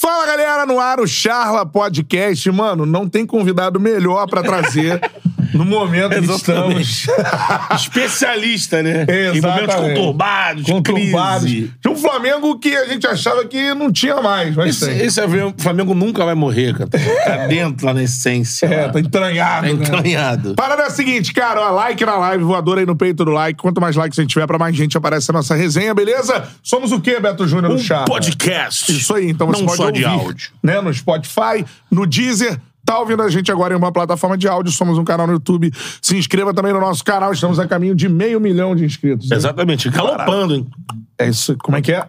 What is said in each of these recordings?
Fala galera, no ar o Charla Podcast. Mano, não tem convidado melhor pra trazer no momento que estamos. Especialista, né? Exatamente. Em momentos conturbados, Conturbados. crise. De um Flamengo que a gente achava que não tinha mais, mas Esse, tem. esse o Flamengo nunca vai morrer, cara. Tá dentro lá na essência. É, lá. tá entranhado. Tá né? entranhado. Parada é a seguinte, cara, ó, like na live, voador aí no peito do like. Quanto mais likes a gente tiver, pra mais gente aparece a nossa resenha, beleza? Somos o quê, Beto Júnior, no Um Charla? podcast. Isso aí, então você Não pode só ouvir, de áudio. né, no Spotify, no Deezer. Tá ouvindo a gente agora em uma plataforma de áudio, somos um canal no YouTube. Se inscreva também no nosso canal, estamos a caminho de meio milhão de inscritos. hein? Exatamente. Galopando, hein? É isso, como é que é?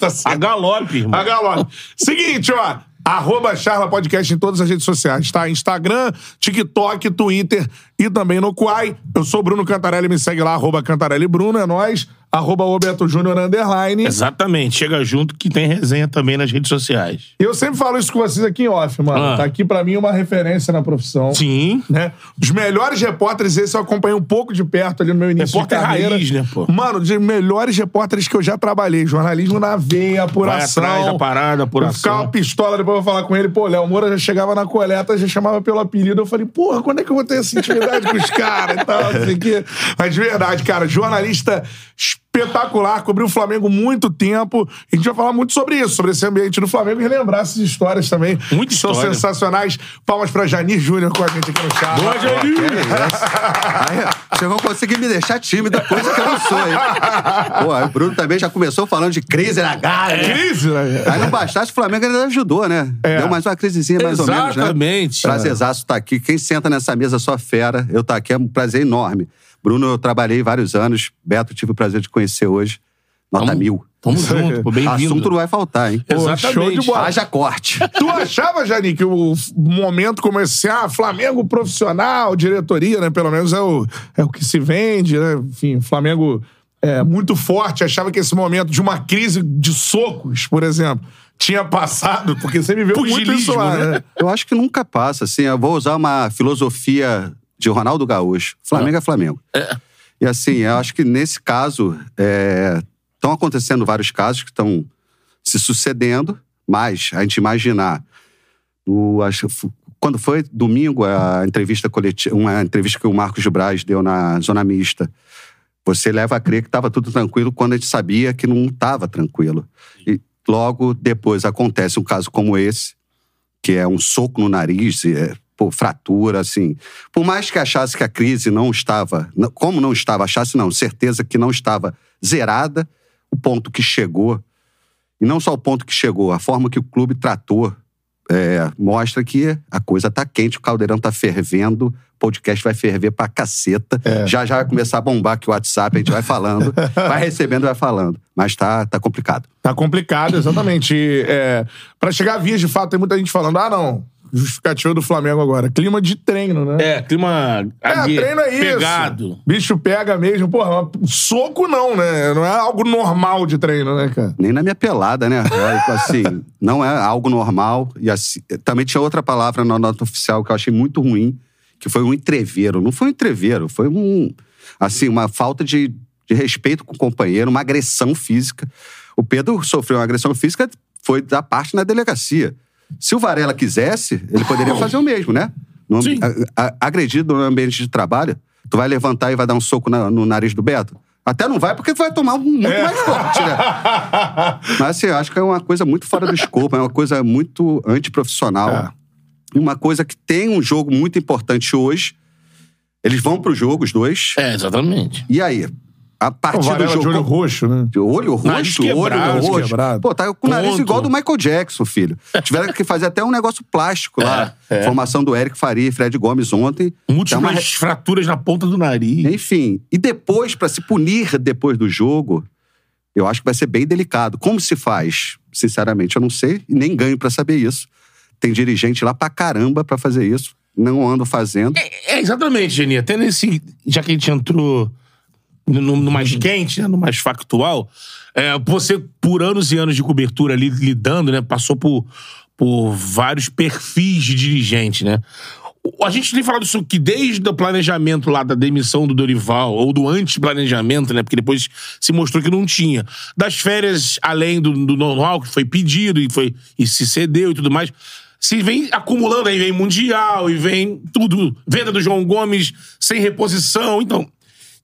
tá A galope, irmão. A galera. Seguinte, ó. Arroba Charla Podcast em todas as redes sociais, tá? Instagram, TikTok, Twitter e também no Quai. Eu sou Bruno Cantarelli, me segue lá, arroba Cantarelli Bruno, é nóis. Arroba Roberto Júnior, underline. Exatamente. Chega junto que tem resenha também nas redes sociais. E eu sempre falo isso com vocês aqui em off, mano. Ah. Tá aqui pra mim uma referência na profissão. Sim. Né? Os melhores repórteres, esse eu acompanhei um pouco de perto ali no meu início Repórter de carreira. raiz, né, pô? Mano, de melhores repórteres que eu já trabalhei. Jornalismo na veia, apuração. Vai atrás da parada, Eu apuração. ficava pistola, depois eu vou falar com ele. Pô, Léo Moura já chegava na coleta, já chamava pelo apelido. Eu falei, porra, quando é que eu vou ter essa intimidade com os caras e tal, não sei o quê. Mas de verdade, cara, jornalista espetacular, cobriu o Flamengo muito tempo. A gente vai falar muito sobre isso, sobre esse ambiente do Flamengo e relembrar essas histórias também. Que São história. sensacionais. Palmas pra Janir Júnior com a gente aqui no chat. Boa, Janir! Aí, vocês vão conseguir me deixar tímida, coisa que eu não sou, hein? Pô, aí o Bruno também já começou falando de crise na Gávea. né? Crise, né? Aí não bastasse, o Flamengo ainda ajudou, né? É. Deu mais uma crisezinha, mais ou menos, né? Exatamente. Prazerzaço estar aqui. Quem senta nessa mesa só fera. Eu estar aqui é um prazer enorme. Bruno, eu trabalhei vários anos. Beto, tive o prazer de conhecer hoje. Nota Tamo- mil. Tamo junto, pô. Bem-vindo. Assunto não vai faltar, hein? Pô, Exatamente. show de bola. Haja corte. Tu achava, Jani, que o momento como esse, ah, Flamengo profissional, diretoria, né? Pelo menos é o, é o que se vende, né? Enfim, Flamengo é muito forte. Achava que esse momento de uma crise de socos, por exemplo, tinha passado, porque você viveu muito isso lá, né? né? Eu acho que nunca passa, assim. Eu vou usar uma filosofia de Ronaldo Gaúcho. Flamengo é Flamengo. E assim, eu acho que nesse caso, estão acontecendo vários casos que estão se sucedendo, mas a gente imaginar. O, acho, quando foi domingo a entrevista coletiva, uma entrevista que o Marcos de Braz deu na Zona Mista, você leva a crer que estava tudo tranquilo quando a gente sabia que não estava tranquilo. E logo depois acontece um caso como esse, que é um soco no nariz, é, pô, fratura, assim. Por mais que achasse que a crise não estava, como não estava, achasse não, certeza que não estava zerada, o ponto que chegou, e não só o ponto que chegou, a forma que o clube tratou, é, mostra que a coisa tá quente, o caldeirão tá fervendo, o podcast vai ferver pra caceta. Já já vai começar a bombar aqui o WhatsApp, a gente vai falando, vai recebendo, vai falando. Mas tá, tá complicado. Tá complicado, exatamente. E, É, para chegar a vias, de fato, tem muita gente falando, ah, não, justificativa do Flamengo agora. Clima de treino, né? É, clima É, treino é isso. pegado. Bicho pega mesmo. Porra, soco não, né? Não é algo normal de treino, né, cara? Nem na minha pelada, né? É, assim, não é algo normal. E assim, também tinha outra palavra na nota oficial que eu achei muito ruim, que foi um entreveiro. Não foi um entreveiro, foi um. Assim, uma falta de, de respeito com o companheiro, uma agressão física. O Pedro sofreu uma agressão física, foi da parte na delegacia. Se o Varela quisesse, ele poderia fazer o mesmo, né? No, Sim. a- a- agredido no ambiente de trabalho, tu vai levantar e vai dar um soco na- no nariz do Beto? Até não vai porque vai tomar um muito É. mais forte, né? Mas assim, eu acho que é uma coisa muito fora do escopo, é uma coisa muito antiprofissional. É. Uma coisa que tem um jogo muito importante hoje. Eles vão pro jogo, os dois. É, exatamente. E aí? A O partir do Varela de jogo. olho roxo, né? De olho roxo, olho quebrado, roxo. quebrado. Pô, tá com o nariz Ponto. igual do Michael Jackson, filho. Tiveram que fazer até um negócio plástico lá. É, é. Formação do Eric Faria e Fred Gomes ontem. Múltiplas uma fraturas na ponta do nariz. Enfim. E depois, pra se punir depois do jogo, eu acho que vai ser bem delicado. Como se faz? Sinceramente, eu não sei. E nem ganho pra saber isso. Tem dirigente lá pra caramba pra fazer isso. Não ando fazendo. É, exatamente, Geni. Até nesse. Já que a gente entrou no, no mais quente, né, no mais factual, é, você, por anos e anos de cobertura ali, lidando, né? Passou por, por vários perfis de dirigente, né? A gente tem falado isso que desde o planejamento lá da demissão do Dorival, ou do antiplanejamento, né? Porque depois se mostrou que não tinha. Das férias além do, do normal, que foi pedido e, foi, e se cedeu e tudo mais. Se vem acumulando, aí vem Mundial e vem tudo. Venda do João Gomes sem reposição. Então,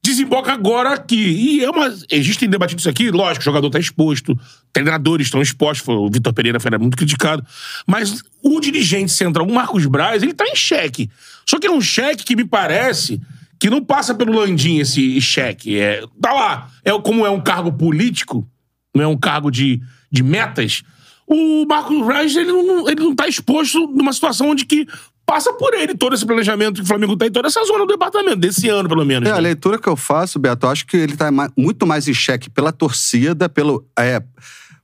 desemboca agora aqui. E é uma. A gente tem debatido isso aqui, lógico, o jogador está exposto, treinadores estão expostos, o Vitor Pereira foi muito criticado. Mas o dirigente central, o Marcos Braz, ele tá em xeque. Só que é um cheque que me parece que não passa pelo Landim esse cheque. É, tá lá. É, como é um cargo político, não é um cargo de, de metas, o Marcos Braz ele não, ele não tá exposto numa situação onde que passa por ele todo esse planejamento que o Flamengo tá em toda essa zona do departamento, desse ano, pelo menos. É, a né? leitura que eu faço, Beto, eu acho que ele tá ma- muito mais em xeque pela torcida, pelo. É,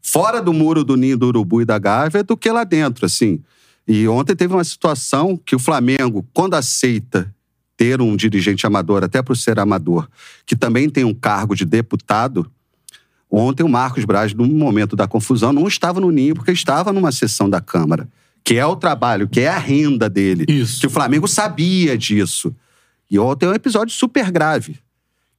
fora do muro do ninho do urubu e da gávea do que lá dentro, assim. E ontem teve uma situação que o Flamengo, quando aceita ter um dirigente amador, até por ser amador, que também tem um cargo de deputado, ontem o Marcos Braz, no momento da confusão, não estava no ninho porque estava numa sessão da Câmara, que é o trabalho, que é a renda dele. Isso. Que o Flamengo sabia disso. E ontem é um episódio super grave.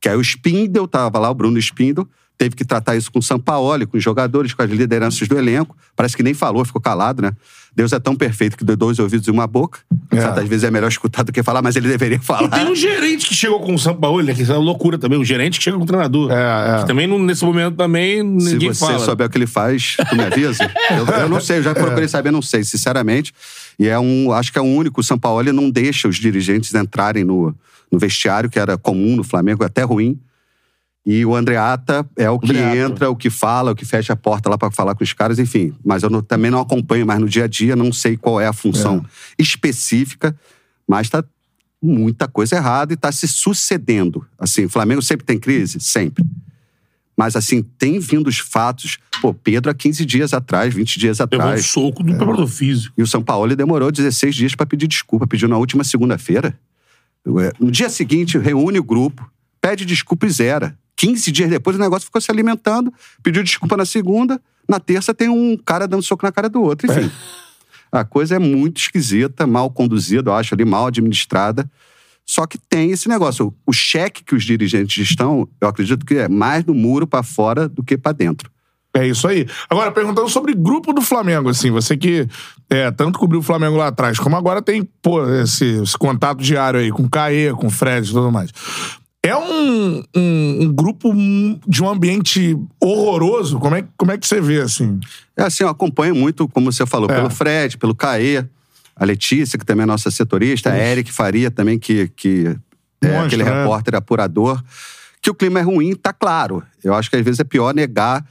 Que aí o Spindle, tava lá, o Bruno Spindle, teve que tratar isso com o Sampaoli, com os jogadores, com as lideranças do elenco. Parece que nem falou, ficou calado, né? Deus é tão perfeito que deu dois ouvidos e uma boca. É. Certas vezes é melhor escutar do que falar, mas ele deveria E falar. tem um gerente que chegou com o São Paulo, né? Que isso é uma loucura também. Um gerente que chega com o treinador. É, é. Que também, não- nesse momento, também Se ninguém você fala. souber o que ele faz, tu me avisa. eu, eu não sei, eu já procurei saber, não sei, sinceramente. E é um, acho que é o único, o São Paulo ele não deixa os dirigentes entrarem no, no vestiário, que era comum no Flamengo, até ruim. E o Andreata é o que entra, o que fala, o que fecha a porta lá pra falar com os caras, enfim. Mas eu não- também não acompanho mais no dia a dia, não sei qual é a função específica, mas tá muita coisa errada e tá se sucedendo. Assim, o Flamengo sempre tem crise? Sempre. Mas, assim, tem vindo os fatos. Pô, Pedro, há 15 dias atrás, 20 dias Pegou um atrás. soco do preparador físico. E o São Paulo demorou 16 dias para pedir desculpa. Pediu na última segunda-feira. No dia seguinte, reúne o grupo, pede desculpa e zera. 15 dias depois, o negócio ficou se alimentando, pediu desculpa na segunda. Na terça, tem um cara dando soco na cara do outro. Enfim. A coisa é muito esquisita, mal conduzida, eu acho ali, mal administrada. Só que tem esse negócio. O cheque que os dirigentes estão, eu acredito que é mais do muro para fora do que para dentro. É isso aí. Agora, perguntando sobre grupo do Flamengo, assim, você que é, tanto cobriu o Flamengo lá atrás, como agora tem, pô, esse, esse contato diário aí com o Caê, com o Fred e tudo mais. É um, um, um grupo de um ambiente horroroso? Como é, como é que você vê, assim? É assim, eu acompanho muito, como você falou, É. pelo Fred, pelo Caê, a Letícia, que também é nossa setorista, a Eric Faria também, que, que é Monstro, aquele né? repórter apurador. Que o clima é ruim, tá claro. Eu acho que às vezes é pior negar.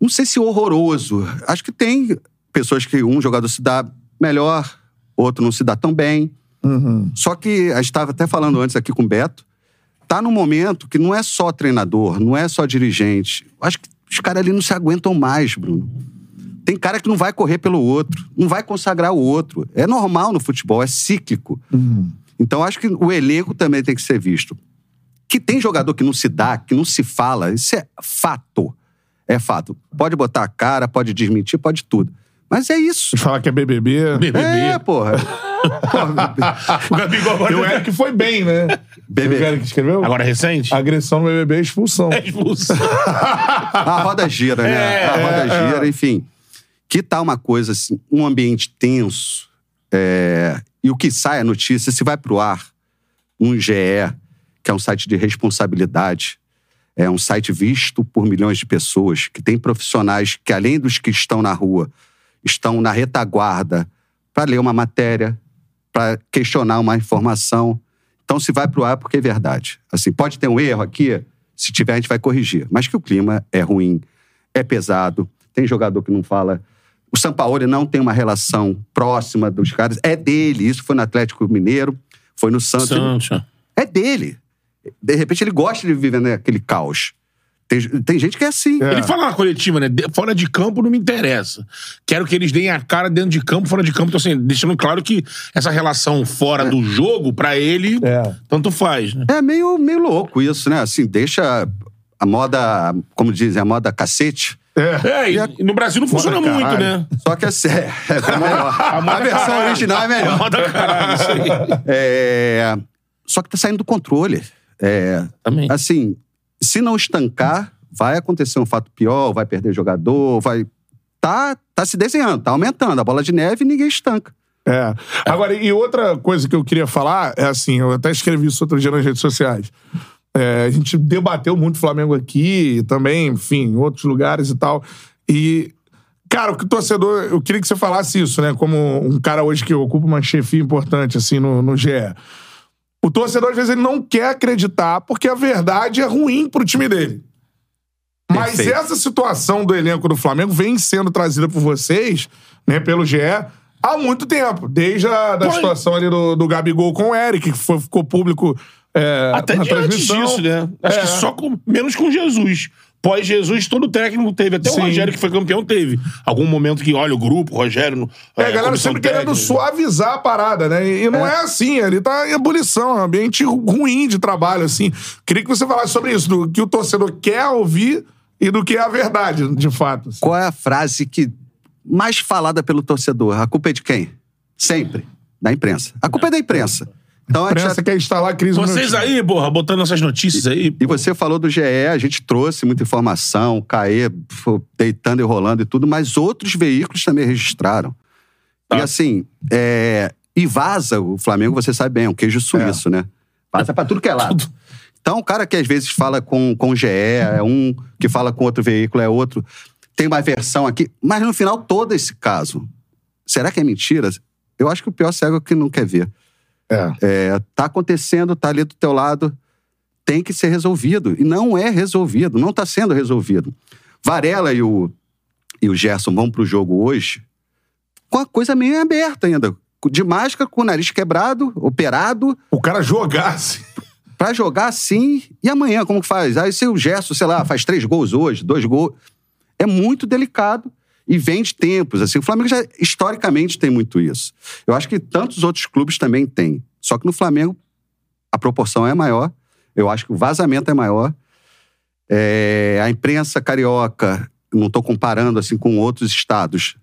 Não sei se horroroso. Acho que tem pessoas que um jogador se dá melhor, outro não se dá tão bem. Uhum. Só que a gente estava até falando antes aqui com o Beto, tá num momento que não é só treinador, não é só dirigente. Acho que os caras ali não se aguentam mais, Bruno. Tem cara que não vai correr pelo outro, não vai consagrar o outro. É normal no futebol, é cíclico. Então acho que o elenco também tem que ser visto. Que tem jogador que não se dá, que não se fala, isso é fato. É fato. Pode botar a cara, pode desmentir, pode tudo. Mas é isso. Falar que é BBB. BBB. É, porra. O Gabigol agora. E o Eric foi bem, né? BBB. O Eric escreveu? Agora recente? Agressão no BBB é expulsão. É expulso. A roda gira, né? É, a roda é, gira, enfim. Que tal uma coisa assim, um ambiente tenso, é, e o que sai a notícia, se vai pro ar, um GE, que é um site de responsabilidade, é um site visto por milhões de pessoas, que tem profissionais que, além dos que estão na rua, estão na retaguarda para ler uma matéria, para questionar uma informação. Então, se vai para o ar, é porque é verdade. Assim, pode ter um erro aqui, se tiver, a gente vai corrigir. Mas que o clima é ruim, é pesado, tem jogador que não fala. O Sampaoli não tem uma relação próxima dos caras, é dele. Isso foi no Atlético Mineiro, foi no Santos. Santos. É dele. De repente, ele gosta de viver naquele caos. Tem, tem gente que é assim. Ele fala na coletiva, né? De- Fora de campo não me interessa. Quero que eles deem a cara dentro de campo, fora de campo. Então, assim, deixando claro que essa relação fora do jogo, pra ele, É. tanto faz, né? É meio, meio louco isso, né? Assim, deixa a moda, como dizem, a moda cacete. É, e, e no Brasil não funciona Moda muito, caralho. né? Só que assim, é, é melhor. A, moda versão caralho. original é A melhor. moda caralho, isso aí. É, só que tá saindo do controle. É, Também. assim, se não estancar, vai acontecer um fato pior, vai perder jogador, vai. Tá, tá se desenhando, tá aumentando. A bola de neve ninguém estanca. É. Agora, e outra coisa que eu queria falar é assim, eu até escrevi isso outro dia nas redes sociais. É, a gente debateu muito Flamengo aqui, também, enfim, em outros lugares e tal. E, cara, o que torcedor. Eu queria que você falasse isso, né? Como um cara hoje que ocupa uma chefia importante, assim, no, no GE. O torcedor, às vezes, ele não quer acreditar porque a verdade é ruim pro time dele. Mas Perfeito. essa situação do elenco do Flamengo vem sendo trazida por vocês, né, pelo GE, há muito tempo. Desde a da Pô, situação ali do, do Gabigol com o Eric, que foi- ficou público é, Até transmissão. disso, né? Acho É. que só com, menos com Jesus. Pós-Jesus, todo técnico teve. Até Sim. o Rogério, que foi campeão, teve. Algum momento que, olha, o grupo, o Rogério. no- É, a galera comissão sempre querendo técnica. suavizar a parada, né? E, não é. assim, ele tá em ebulição, é um ambiente ruim de trabalho, assim. Queria que você falasse sobre isso, do que o torcedor quer ouvir e do que é a verdade, de fato. assim. Qual é a frase que mais falada pelo torcedor? A culpa é de quem? Sempre. Da imprensa. A culpa é da imprensa. Então, A a gente quer instalar a crise no Vocês time. aí, porra, botando essas notícias aí. E você falou do GE, a gente trouxe muita informação, Caê deitando e rolando e tudo, mas outros veículos também registraram. E Tá. assim, é, e vaza, o Flamengo, você sabe bem, é um queijo suíço, né? Vaza pra tudo que é lado. Então, o cara que às vezes fala com, com o GE, é um que fala com outro veículo, é outro. Tem uma versão aqui, mas no final, todo esse caso, será que é mentira? Eu acho que o pior cego é o que não quer ver. É. É, tá acontecendo, tá ali do teu lado, tem que ser resolvido. E não é resolvido, não tá sendo resolvido. Varela e o, e o Gerson vão pro jogo hoje com a coisa meio aberta ainda. De máscara, com o nariz quebrado, operado, O cara jogasse. pra jogar assim. E amanhã, como que faz? Aí se o Gerson, sei lá, faz três gols hoje, dois gols. É muito delicado e vem de tempos. Assim, o Flamengo já historicamente tem muito isso. Eu acho que tantos outros clubes também têm. Só que no Flamengo a proporção é maior. Eu acho que o vazamento é maior. É, a imprensa carioca, não estou comparando assim com outros estados,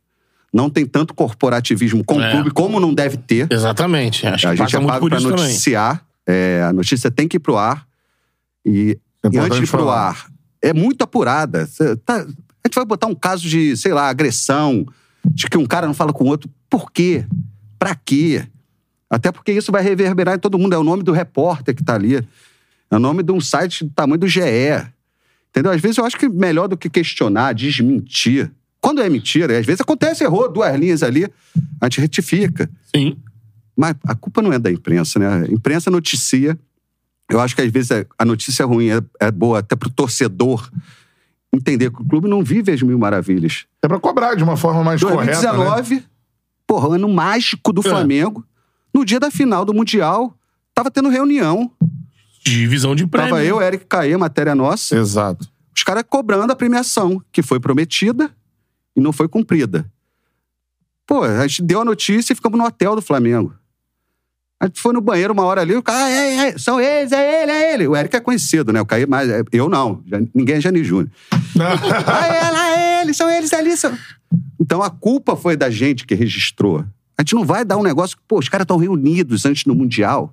não tem tanto corporativismo com o É. clube como não deve ter. Exatamente. Acho A que gente é muito pago para noticiar. É, a notícia tem que ir pro ar. E, É e antes de ir pro falar. ar, é muito apurada. Tá- a gente vai botar um caso de, sei lá, agressão, de que um cara não fala com o outro. Por quê? Pra quê? Até porque isso vai reverberar em todo mundo. É o nome do repórter que tá ali. É o nome de um site do tamanho do GE. Entendeu? Às vezes eu acho que melhor do que questionar, desmentir. Quando é mentira, às vezes acontece, errou duas linhas ali, a gente retifica. Sim. Mas a culpa não é da imprensa, né? A imprensa noticia. Eu acho que às vezes a notícia ruim é, é boa até pro torcedor entender que o clube não vive as mil maravilhas. É pra cobrar de uma forma mais correta. Né? 2019, porra, ano mágico do É. Flamengo. No dia da final do Mundial, tava tendo reunião. Divisão de prêmio. Tava eu, Eric Caê, matéria nossa. Exato. Os caras cobrando a premiação, que foi prometida e não foi cumprida. Pô, a gente deu a notícia e ficamos no hotel do Flamengo. A gente foi no banheiro uma hora ali, o cara, é, é, são eles, é ele, é ele. O Eric é conhecido, né? O Caí, mas é- eu não. Já- ninguém é Jani Júnior. ah, é, lá, é ele, são eles ali. São... Então a culpa foi da gente que registrou. A gente não vai dar um negócio que, pô, os caras estão reunidos antes do Mundial.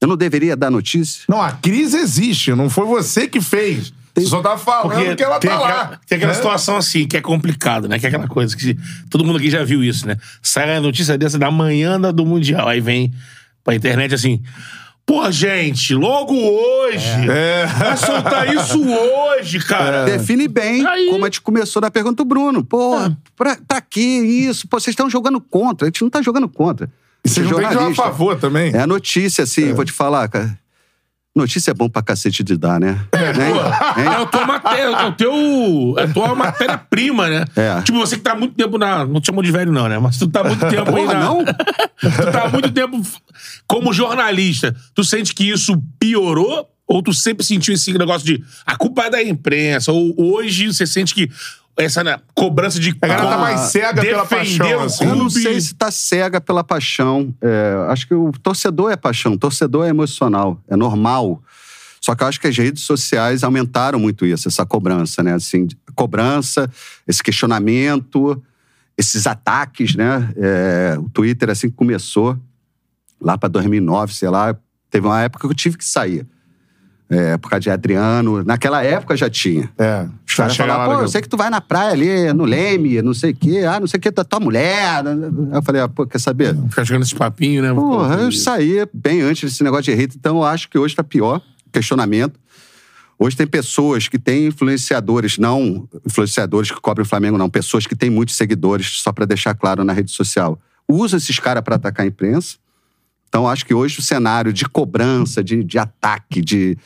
Eu não deveria dar notícia? Não, a crise existe, não foi você que fez. Você só tá falando Porque que ela tem, tá aquela, lá. tem aquela né? situação assim, que é complicado, né? Que é aquela coisa que todo mundo aqui já viu isso, né? Sai a notícia dessa da manhã da- do Mundial. Aí vem pra internet assim: Pô, gente, logo hoje. É. Vai soltar isso hoje, cara. Define bem Aí- como a gente começou na pergunta do Bruno. Pô, pra, pra que isso? Pô, vocês estão jogando contra. A gente não tá jogando contra. E vocês É não têm que jogar a favor também. É a notícia, assim, vou te falar, cara. Notícia é bom pra cacete de dar, né? Né? É Hein? a tua matéria, é o teu. É a tua matéria-prima, né? É. Tipo, você que tá há muito tempo na. Não te chamou de velho, não, né? Mas tu tá há muito tempo aí Porra, na. não? tu tá há muito tempo como jornalista. Tu sente que isso piorou? Ou tu sempre sentiu esse negócio de a culpa é da imprensa? Ou hoje você sente que essa né, cobrança de. A galera tá mais cega pela paixão, o assim. Eu não sei se tá cega pela paixão. É, acho que o torcedor é paixão, o torcedor é emocional, é normal. Só que eu acho que as redes sociais aumentaram muito isso, essa cobrança, né? Assim, cobrança, esse questionamento, esses ataques, né? É, o Twitter, assim que começou, lá para 2009, sei lá, teve uma época que eu tive que sair. É, época de Adriano. Naquela época já tinha. É. Os caras falavam, pô, eu sei que tu vai na praia ali, no Leme, não sei o quê, ah, não sei o quê, da tua mulher. Aí eu falei, ah, pô, quer saber? Ficar jogando esse papinho, né? Porra, eu saí bem antes desse negócio de hate, então eu acho que hoje tá pior, questionamento. Hoje tem pessoas que têm influenciadores, não influenciadores que cobrem o Flamengo, não, pessoas que têm muitos seguidores, só pra deixar claro na rede social. Usa esses caras pra atacar a imprensa. Então acho que hoje o cenário de cobrança, de, de ataque, de,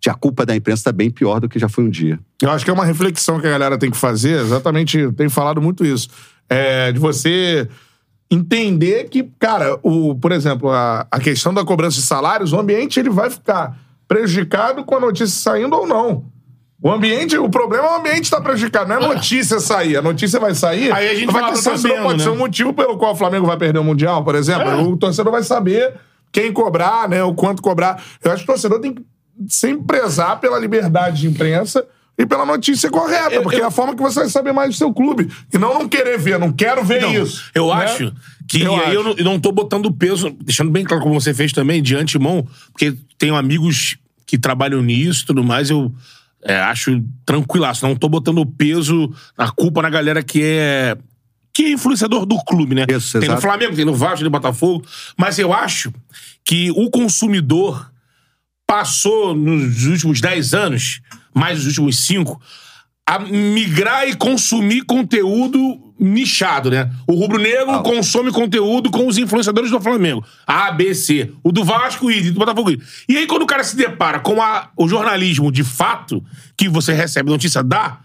de a culpa da imprensa tá bem pior do que já foi um dia. Eu acho que é uma reflexão que a galera tem que fazer, exatamente, tenho falado muito isso. É, de você entender que, cara, o, por exemplo, a, a questão da cobrança de salários, o ambiente ele vai ficar prejudicado com a notícia saindo ou não. O ambiente, o problema é o ambiente estar prejudicado, não é a notícia sair. A notícia vai sair. Aí a gente vai fala, ter tá sabendo, pode né? ser um motivo pelo qual o Flamengo vai perder o Mundial, por exemplo. É. O torcedor vai saber quem cobrar, né? O quanto cobrar. Eu acho que o torcedor tem que sempre prezar pela liberdade de imprensa e pela notícia correta, Eu- porque eu- é a forma que você vai saber mais do seu clube. E não não querer ver, não quero ver Não, isso. Eu né? acho que. Eu aí eu acho. não, eu não tô botando peso, deixando bem claro como você fez também, de antemão, porque tenho amigos que trabalham nisso e tudo mais, eu é, acho tranquilaço. Não tô botando peso, a culpa na galera que é. Que é influenciador do clube, né? Isso, tem no exato. Flamengo, tem no Vasco, tem no Botafogo. Mas eu acho que o consumidor passou nos últimos 10 anos, mais nos últimos 5, a migrar e consumir conteúdo nichado, né? O rubro-negro consome conteúdo com os influenciadores do Flamengo. A, B, C. O do Vasco e do Botafogo. E aí, quando o cara se depara com a- o jornalismo de fato, que você recebe notícia da,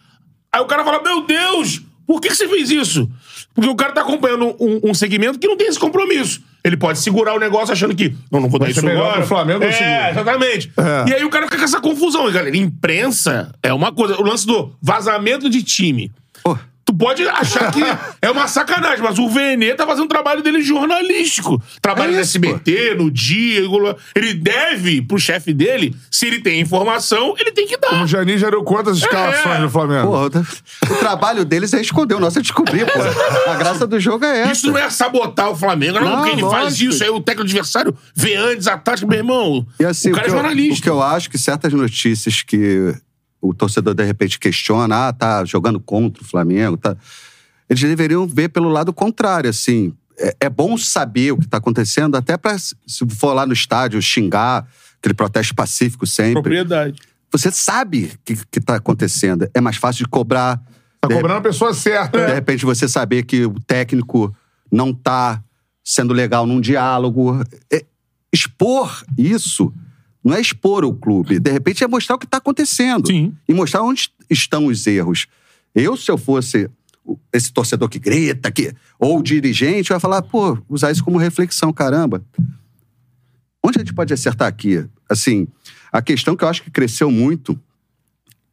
aí o cara fala: Meu Deus, por que, que você fez isso? Porque o cara tá acompanhando um, um segmento que não tem esse compromisso. Ele pode segurar o negócio achando que. Não, não vou dar Vai isso agora. pro Flamengo, é, exatamente. É. E aí o cara fica com essa confusão. E, galera, imprensa é uma coisa. O lance do vazamento de time. Tu pode achar que é uma sacanagem, mas o Vene tá fazendo o trabalho dele jornalístico. Trabalha É no SBT, no dia. Ele deve, pro chefe dele, se ele tem informação, ele tem que dar. O Janis já deu quantas escalações É. no Flamengo? Porra, o, o trabalho deles é esconder, o nosso é descobrir, pô. A graça do jogo é essa. Isso não é sabotar o Flamengo. Não, Não, porque ele faz lógico. isso, aí o técnico adversário vê antes a tática, meu irmão. E assim, o cara que é eu- jornalista. o que eu acho que certas notícias que o torcedor de repente questiona, ah, tá jogando contra o Flamengo, tá. Eles deveriam ver pelo lado contrário, assim. É, é bom saber o que tá acontecendo, até pra, se for lá no estádio, xingar, aquele protesto pacífico sempre. Propriedade. Você sabe o que, que tá acontecendo. É mais fácil de cobrar. Tá de, cobrando a pessoa certa. de né? repente você saber que o técnico não tá sendo legal num diálogo. É- expor isso não é expor o clube. De repente é mostrar o que está acontecendo. Sim. E mostrar onde estão os erros. Eu, se eu fosse esse torcedor que grita, que, ou o dirigente, eu ia falar, pô, usar isso como reflexão, caramba. Onde a gente pode acertar aqui? Assim, a questão que eu acho que cresceu muito,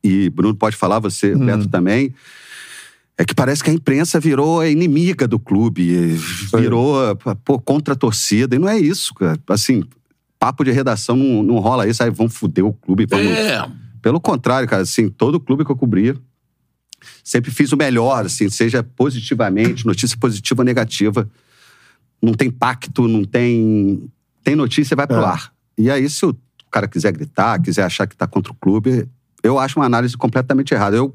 e Bruno pode falar, você, Beto também, é que parece que a imprensa virou a inimiga do clube, virou pô, contra a torcida, e não é isso, cara. Assim, papo de redação não, não rola isso, aí vão foder o clube. Vamos... É. Pelo contrário, cara, assim, todo clube que eu cobri, sempre fiz o melhor, assim, seja positivamente, notícia positiva ou negativa. Não tem pacto, não tem. Tem notícia, vai pro É. ar. E aí, se o cara quiser gritar, quiser achar que tá contra o clube, eu acho uma análise completamente errada. Eu,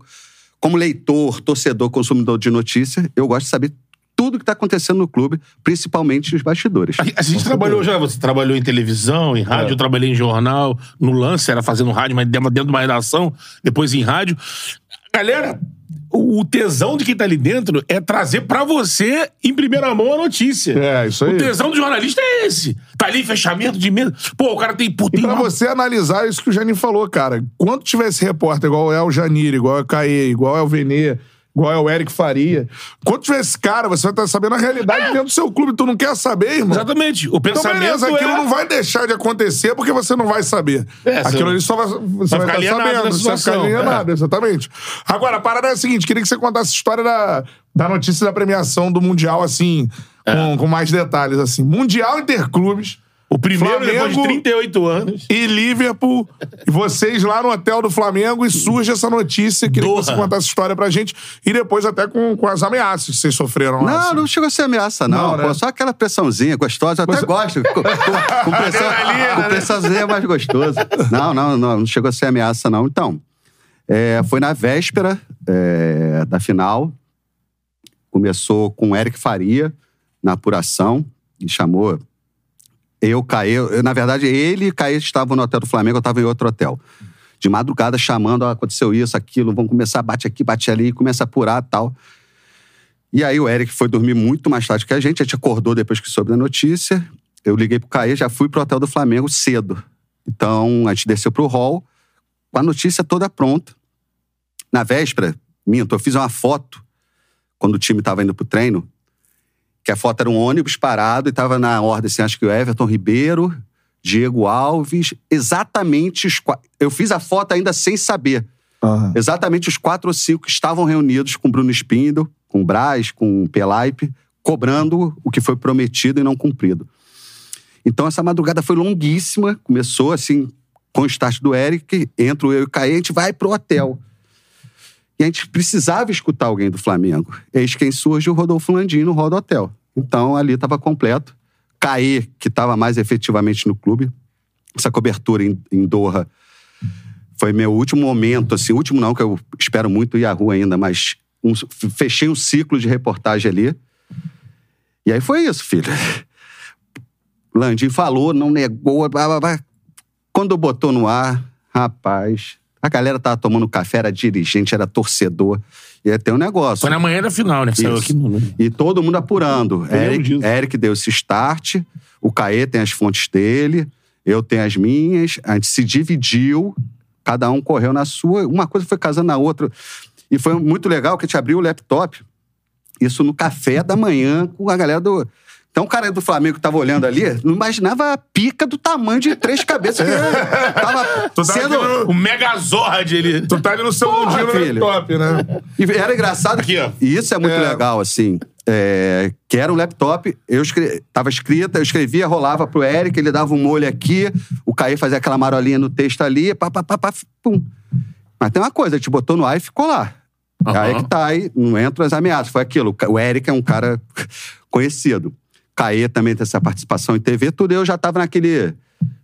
como leitor, torcedor, consumidor de notícia, eu gosto de saber tudo que tá acontecendo no clube, principalmente os bastidores. A, a gente trabalhou já, você trabalhou em televisão, em rádio, É. eu trabalhei em jornal, no lance, era fazendo rádio, mas dentro de uma redação, depois em rádio. Galera, o tesão de quem tá ali dentro é trazer pra você, em primeira mão, a notícia. É, isso aí. O tesão do jornalista é esse. Tá ali, fechamento de mesa. Pô, o cara tem. Pô, E pra uma- você analisar isso que o Janinho falou, cara. Quando tivesse repórter igual é o Janir, igual é o Caê, igual é o Venê, igual é o Eric Faria. Quando tiver esse cara, você vai estar sabendo a realidade dentro do seu clube. Tu não quer saber, irmão? Exatamente. O Então, pensamento beleza, aquilo é... não vai deixar de acontecer porque você não vai saber. É, aquilo ali só vai, você vai vai, ficar estar alienado sabendo, você vai ficar alienado, exatamente. Agora, a parada é a seguinte: queria que você contasse a história da, da notícia da premiação do Mundial, assim, com, com mais detalhes, assim. Mundial Interclubes. O primeiro depois de Flamengo- 38 anos. e Liverpool, e vocês lá no hotel do Flamengo, e surge essa notícia. Queria Doha. que você contasse essa história pra gente. E depois até com, com as ameaças que vocês sofreram lá. Não, assim. não chegou a ser ameaça, não. Não, né? Pô, só aquela pressãozinha gostosa. Eu até gosto. Com, com- com pressão, Adrenalina, com né? pressãozinha é mais gostoso. Não, não, não. Não chegou a ser ameaça, não. Então, é, foi na véspera é, da final. Começou com o Eric Faria na apuração. E chamou eu, Caê. eu- Na verdade, ele e Caê estavam no hotel do Flamengo, eu estava em outro hotel. De madrugada chamando, aconteceu isso, aquilo, vamos começar, bate aqui, bate ali, começa a apurar tal. E aí o Eric foi dormir muito mais tarde que a gente, a gente acordou depois que soube da notícia. Eu liguei pro Caê, já fui pro hotel do Flamengo cedo. Então a gente desceu pro hall com a notícia toda pronta. Na véspera, minto, eu fiz uma foto quando o time tava indo pro treino, que a foto era um ônibus parado e tava na ordem, assim, acho que o Everton Ribeiro, Diego Alves, exatamente os quatro. Eu fiz a foto ainda sem saber. Aham. Exatamente os quatro ou cinco que estavam reunidos com Bruno Spindel, com Braz, com Pelaipe, cobrando o que foi prometido e não cumprido. Então essa madrugada foi longuíssima, começou assim com o start do Eric, entro eu e o Caê, a gente vai pro hotel. E a gente precisava escutar alguém do Flamengo. Eis quem surge o Rodolfo Landim no do hotel. Então ali estava completo. Caê, que estava mais efetivamente no clube. Essa cobertura em, em Doha foi meu último momento, assim, último não, que eu espero muito ir à rua ainda, mas um- fechei um ciclo de reportagem ali. E aí foi isso, filho. Landim falou, não negou. blá, blá, blá. Quando botou no ar, rapaz, a galera tava tomando café, era dirigente, era torcedor. E aí tem um negócio. Foi na manhã da final, né? Saiu aqui no... E todo mundo apurando. Eric. Eric deu esse start, o Caê tem as fontes dele, eu tenho as minhas, a gente se dividiu, cada um correu na sua, uma coisa foi casando na outra. E foi muito legal que a gente abriu o laptop, isso no café da manhã com a galera do. Então o cara do Flamengo que tava olhando ali, não imaginava a pica do tamanho de três cabeças que tava Tu tava sendo. no- O Megazord, ele... Tu tá ali no seu mundinho no filho. laptop, né? E era engraçado Aqui, ó. E isso é muito É. legal, assim. é, que era um laptop, eu escre... tava escrita, eu escrevia, rolava pro Eric, ele dava um molho aqui, o Caí fazia aquela marolinha no texto ali, pá, pá, pá, pá, pum. Mas tem uma coisa, a gente botou no ar e ficou lá. Aham. Aí que tá, aí não entram as ameaças. Foi aquilo. O Eric é um cara conhecido. Caê também tem essa participação em TV, tudo. Eu já tava naquele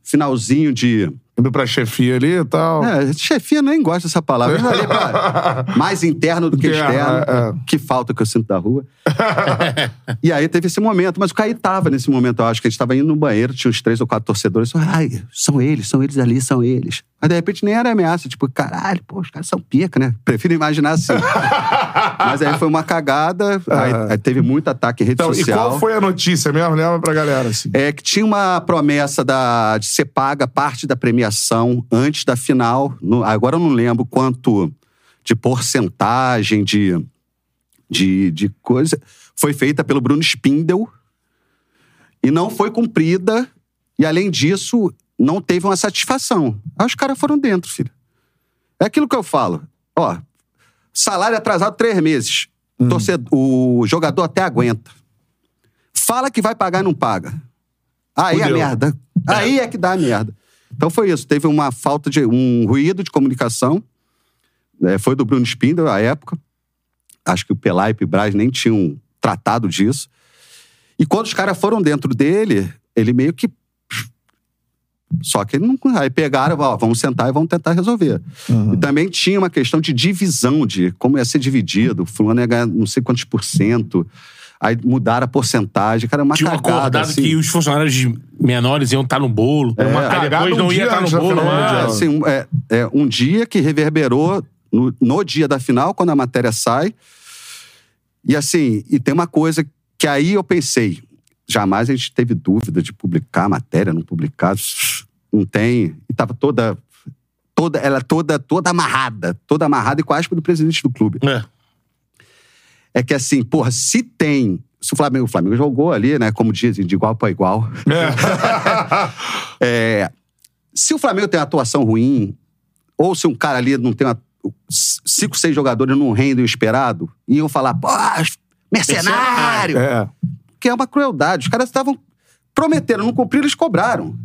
finalzinho de. Indo pra chefia ali e tal. É, chefia nem gosta dessa palavra. Eu ali pra- mais interno do que externo. é, é. Que falta que eu sinto da rua. e aí teve esse momento. Mas o Caí tava nesse momento, eu acho que a gente tava indo no banheiro, tinha uns três ou quatro torcedores. eu, Ai, são eles, são eles ali, são eles. Mas de repente nem era ameaça. Tipo, caralho, pô, os caras são pica, né? Prefiro imaginar assim. mas aí foi uma cagada. Aí, aí teve muito ataque em rede Então, e social. qual foi a notícia mesmo? Leva pra galera, assim. É que tinha uma promessa da, de ser paga parte da premiação antes da final. No- agora eu não lembro quanto de porcentagem de, de, de coisa. Foi feita pelo Bruno Spindel e não foi cumprida. E além disso, não teve uma satisfação. Aí os caras foram dentro, filho. É aquilo que eu falo. Ó, salário atrasado três meses. Torcedor, o jogador até aguenta. Fala que vai pagar e não paga. Aí Fudeu. a merda. Aí é que dá a merda. Então foi isso. Teve uma falta de. um ruído de comunicação. né? foi do Bruno Spindel à época. Acho que o Pelaipe e o Braz nem tinham tratado disso. E quando os caras foram dentro dele, ele meio que Só que não, aí pegaram, ó, vamos sentar e vamos tentar resolver. E também tinha uma questão de divisão, de como ia ser dividido. O fulano ia ganhar não sei quantos por cento. Aí mudaram a porcentagem. Cara, uma Tinha cagada, acordado assim. que os funcionários de menores iam estar no bolo. uma Aí cagada depois um não ia estar no antes da bolo. final né? mundial. assim, um, é, é um dia que reverberou no, no dia da final, quando a matéria sai. E assim, e tem uma coisa que aí eu pensei, jamais a gente teve dúvida de publicar a matéria, não publicar, não tem. E tava toda, toda ela toda, toda amarrada, toda amarrada e com a aspa do presidente do clube. É. É que assim, porra, se tem. Se o Flamengo, o Flamengo jogou ali, né? Como dizem, de igual para igual. É, se o Flamengo tem uma atuação ruim, ou se um cara ali não tem uma, cinco, seis jogadores não rendem o esperado, iam falar, pô, mercenário! É. Que é uma crueldade. Os caras estavam prometeram, não cumpriram, eles cobraram.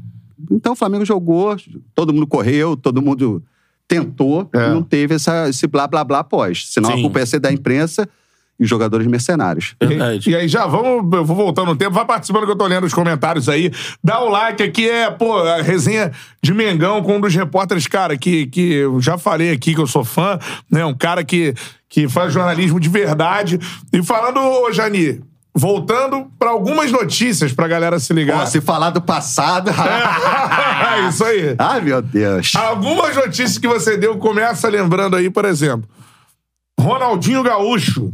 Então o Flamengo jogou, todo mundo correu, todo mundo tentou, É. e não teve essa, esse blá blá blá após. Senão Sim. a culpa ia ser da imprensa e jogadores mercenários. Verdade. E aí já vamos, eu vou voltando no tempo, vai participando que eu tô lendo os comentários aí. Dá o like aqui, é, pô, a resenha de Mengão com um dos repórteres, cara, que, que eu já falei aqui que eu sou fã, né? Um cara que, que faz jornalismo de verdade. E falando, ô Jani, voltando pra algumas notícias pra galera se ligar. Pô, se falar do passado. é isso aí. Ai, meu Deus. Algumas notícias que você deu, começa lembrando aí, por exemplo. Ronaldinho Gaúcho.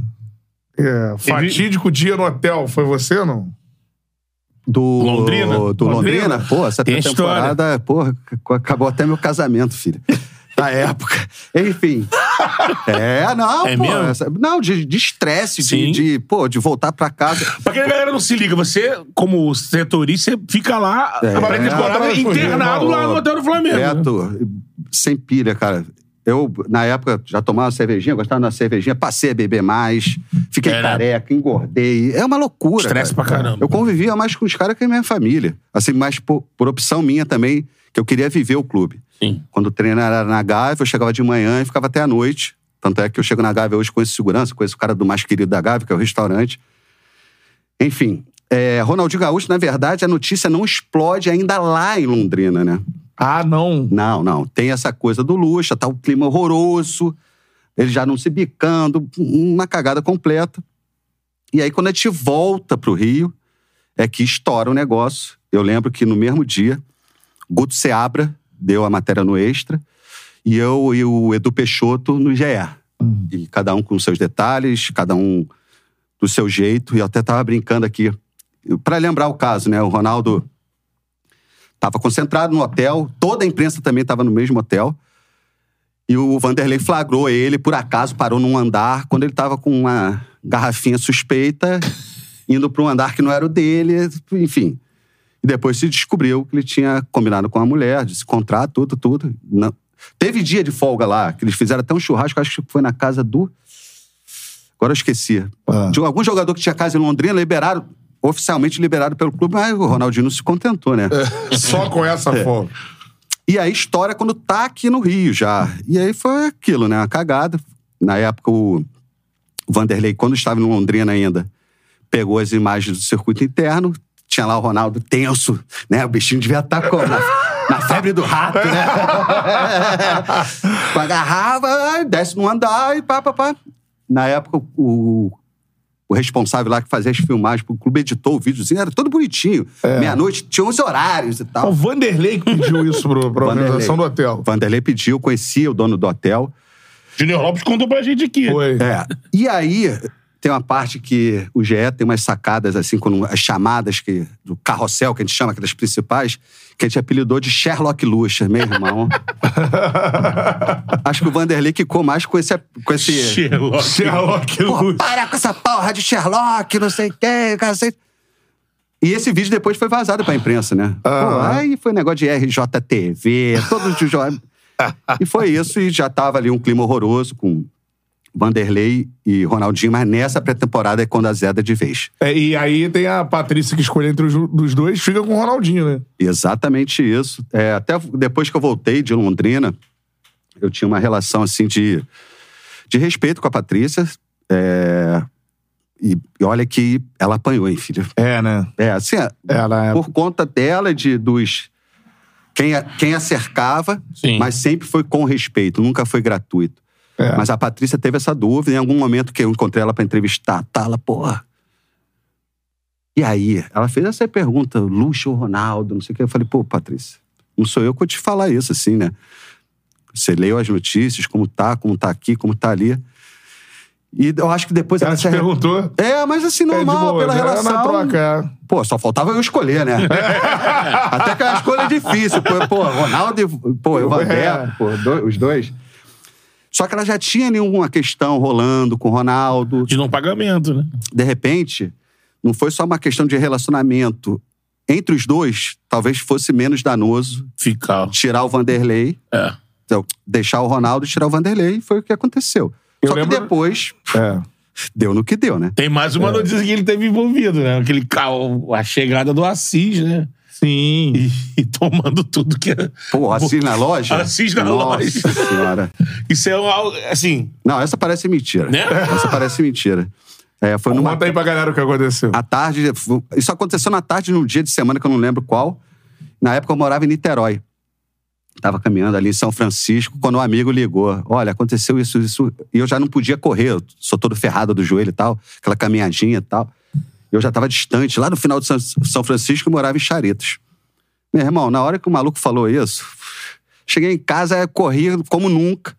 É, fatídico dia no hotel. Foi você, não? Do Londrina? Do Londrina? Londrina? Pô, essa Tem temporada, porra, c- acabou até meu casamento, filho. Da época. Enfim. É, não, É pô. mesmo? essa- não, de de estresse, de, Sim. de, pô, de voltar pra casa. Pra que a galera não se liga, você, como setorista, você fica lá É. a pré-temporada É. internado lá no hotel do Flamengo. né? Beto, sem pilha, cara. Eu, na época, já tomava cervejinha, gostava de uma cervejinha, passei a beber mais, fiquei É, né? careca, engordei. É uma loucura. Estresse cara. pra caramba. Eu convivia mais com os caras que a minha família. Assim, mais por, por opção minha também, que eu queria viver o clube. Sim. Quando o treino era na Gávea, eu chegava de manhã e ficava até a noite. Tanto é que eu chego na Gávea hoje com esse segurança, conheço o cara do mais querido da Gávea, que é o restaurante. Enfim, é, Ronaldinho Gaúcho, na verdade, a notícia não explode ainda lá em Londrina, né? Ah, não. Não, não. Tem essa coisa do luxo, tá o clima horroroso, eles já não se bicando, uma cagada completa. E aí, quando a gente volta pro Rio, é que estoura o negócio. Eu lembro que no mesmo dia, Guto Seabra deu a matéria no Extra e eu e o Edu Peixoto no GE. E cada um com seus detalhes, cada um do seu jeito. E eu até tava brincando aqui, para lembrar o caso, né? O Ronaldo Tava concentrado no hotel, toda a imprensa também estava no mesmo hotel. E o Vanderlei flagrou ele, por acaso parou num andar, quando ele estava com uma garrafinha suspeita, indo para um andar que não era o dele, enfim. E depois se descobriu que ele tinha combinado com a mulher, de se encontrar, tudo, tudo. Não. Teve dia de folga lá, que eles fizeram até um churrasco, acho que foi na casa do. Agora eu esqueci. Ah. De algum jogador que tinha casa em Londrina, liberaram, oficialmente liberado pelo clube, mas o Ronaldinho não se contentou, né? Só com essa É. folga. E aí história quando tá aqui no Rio já. E aí foi aquilo, né? Uma cagada. Na época, o Vanderlei, quando estava em Londrina ainda, pegou as imagens do circuito interno. Tinha lá o Ronaldo tenso, né? O bichinho devia estar como? Na, na febre do rato, né? Com a garrafa, desce no andar e pá, pá, pá. Na época, o, o responsável lá que fazia as filmagens pro clube editou o videozinho, era todo bonitinho. Meia-noite, tinha uns horários e tal. O Vanderlei que pediu isso pro, pra Vanderlei. organização do hotel. Vanderlei pediu, conhecia o dono do hotel. Junior Lopes contou pra gente aqui. Foi. É. E aí, tem uma parte que o GE tem umas sacadas, assim, quando as chamadas que, do carrossel, que a gente chama, aquelas principais, que a gente apelidou de Sherlock Lucha, meu irmão. Acho que o Vanderlei quicou mais com esse. Com esse Sherlock. Sherlock Luz. para com essa porra de Sherlock, não sei o que, cacete. E esse vídeo depois foi vazado pra imprensa, né? Pô, Aham. aí foi negócio de RJTV, todos os jo- E foi isso, e já tava ali um clima horroroso com Vanderlei e Ronaldinho, mas nessa pré-temporada é quando a Zeda de vez. É, e aí tem a Patrícia que escolhe entre os dos dois, fica com o Ronaldinho, né? Exatamente isso. É, até depois que eu voltei de Londrina, eu tinha uma relação assim de, de respeito com a Patrícia. é, e, e olha que ela apanhou, hein, filho. É, né? É, assim, é, Ela é. por conta dela e de, dos, quem a, quem a cercava, Sim. mas sempre foi com respeito, nunca foi gratuito. É. Mas a Patrícia teve essa dúvida. Em algum momento que eu encontrei ela pra entrevistar, tá, ela, porra. E aí? Ela fez essa pergunta, Luxo Ronaldo, não sei o que. Eu falei, pô, Patrícia, não sou eu que vou te falar isso, assim, né? Você leu as notícias, como tá, como tá aqui, como tá ali. E eu acho que depois Ela ela te se arre- perguntou? É, mas assim, É, normal, boa, pela né? relação. Na troca, é. Pô, só faltava eu escolher, né? Até que a escolha é difícil. Pô, pô Ronaldo e pô, eu É. pô, do- os dois. Só que ela já tinha ali uma questão rolando com o Ronaldo. De não pagamento, né? De repente, não foi só uma questão de relacionamento. Entre os dois, talvez fosse menos danoso Ficar. tirar o Vanderlei, É. então, deixar o Ronaldo e tirar o Vanderlei. Foi o que aconteceu. Eu só lembro- que depois, É. deu no que deu, né? Tem mais uma notícia que ele teve envolvido, né? Aquele carro, a chegada do Assis, né? Sim. E, e tomando tudo que é. Pô, Assis na loja? Assis na Nossa loja. senhora. Isso é algo, assim. Não, essa parece mentira. Né? Essa parece mentira. É, foi numa Conta aí pra galera o que aconteceu. à tarde. Isso aconteceu na tarde num dia de semana que eu não lembro qual. Na época eu morava em Niterói. Tava caminhando ali em São Francisco, quando um amigo ligou. Olha, aconteceu isso, isso. E eu já não podia correr, eu sou todo ferrado do joelho e tal, aquela caminhadinha e tal. Eu já tava distante, lá no final de São- Francisco, eu morava em Charetas. Meu irmão, na hora que o maluco falou isso, cheguei em casa, corri como nunca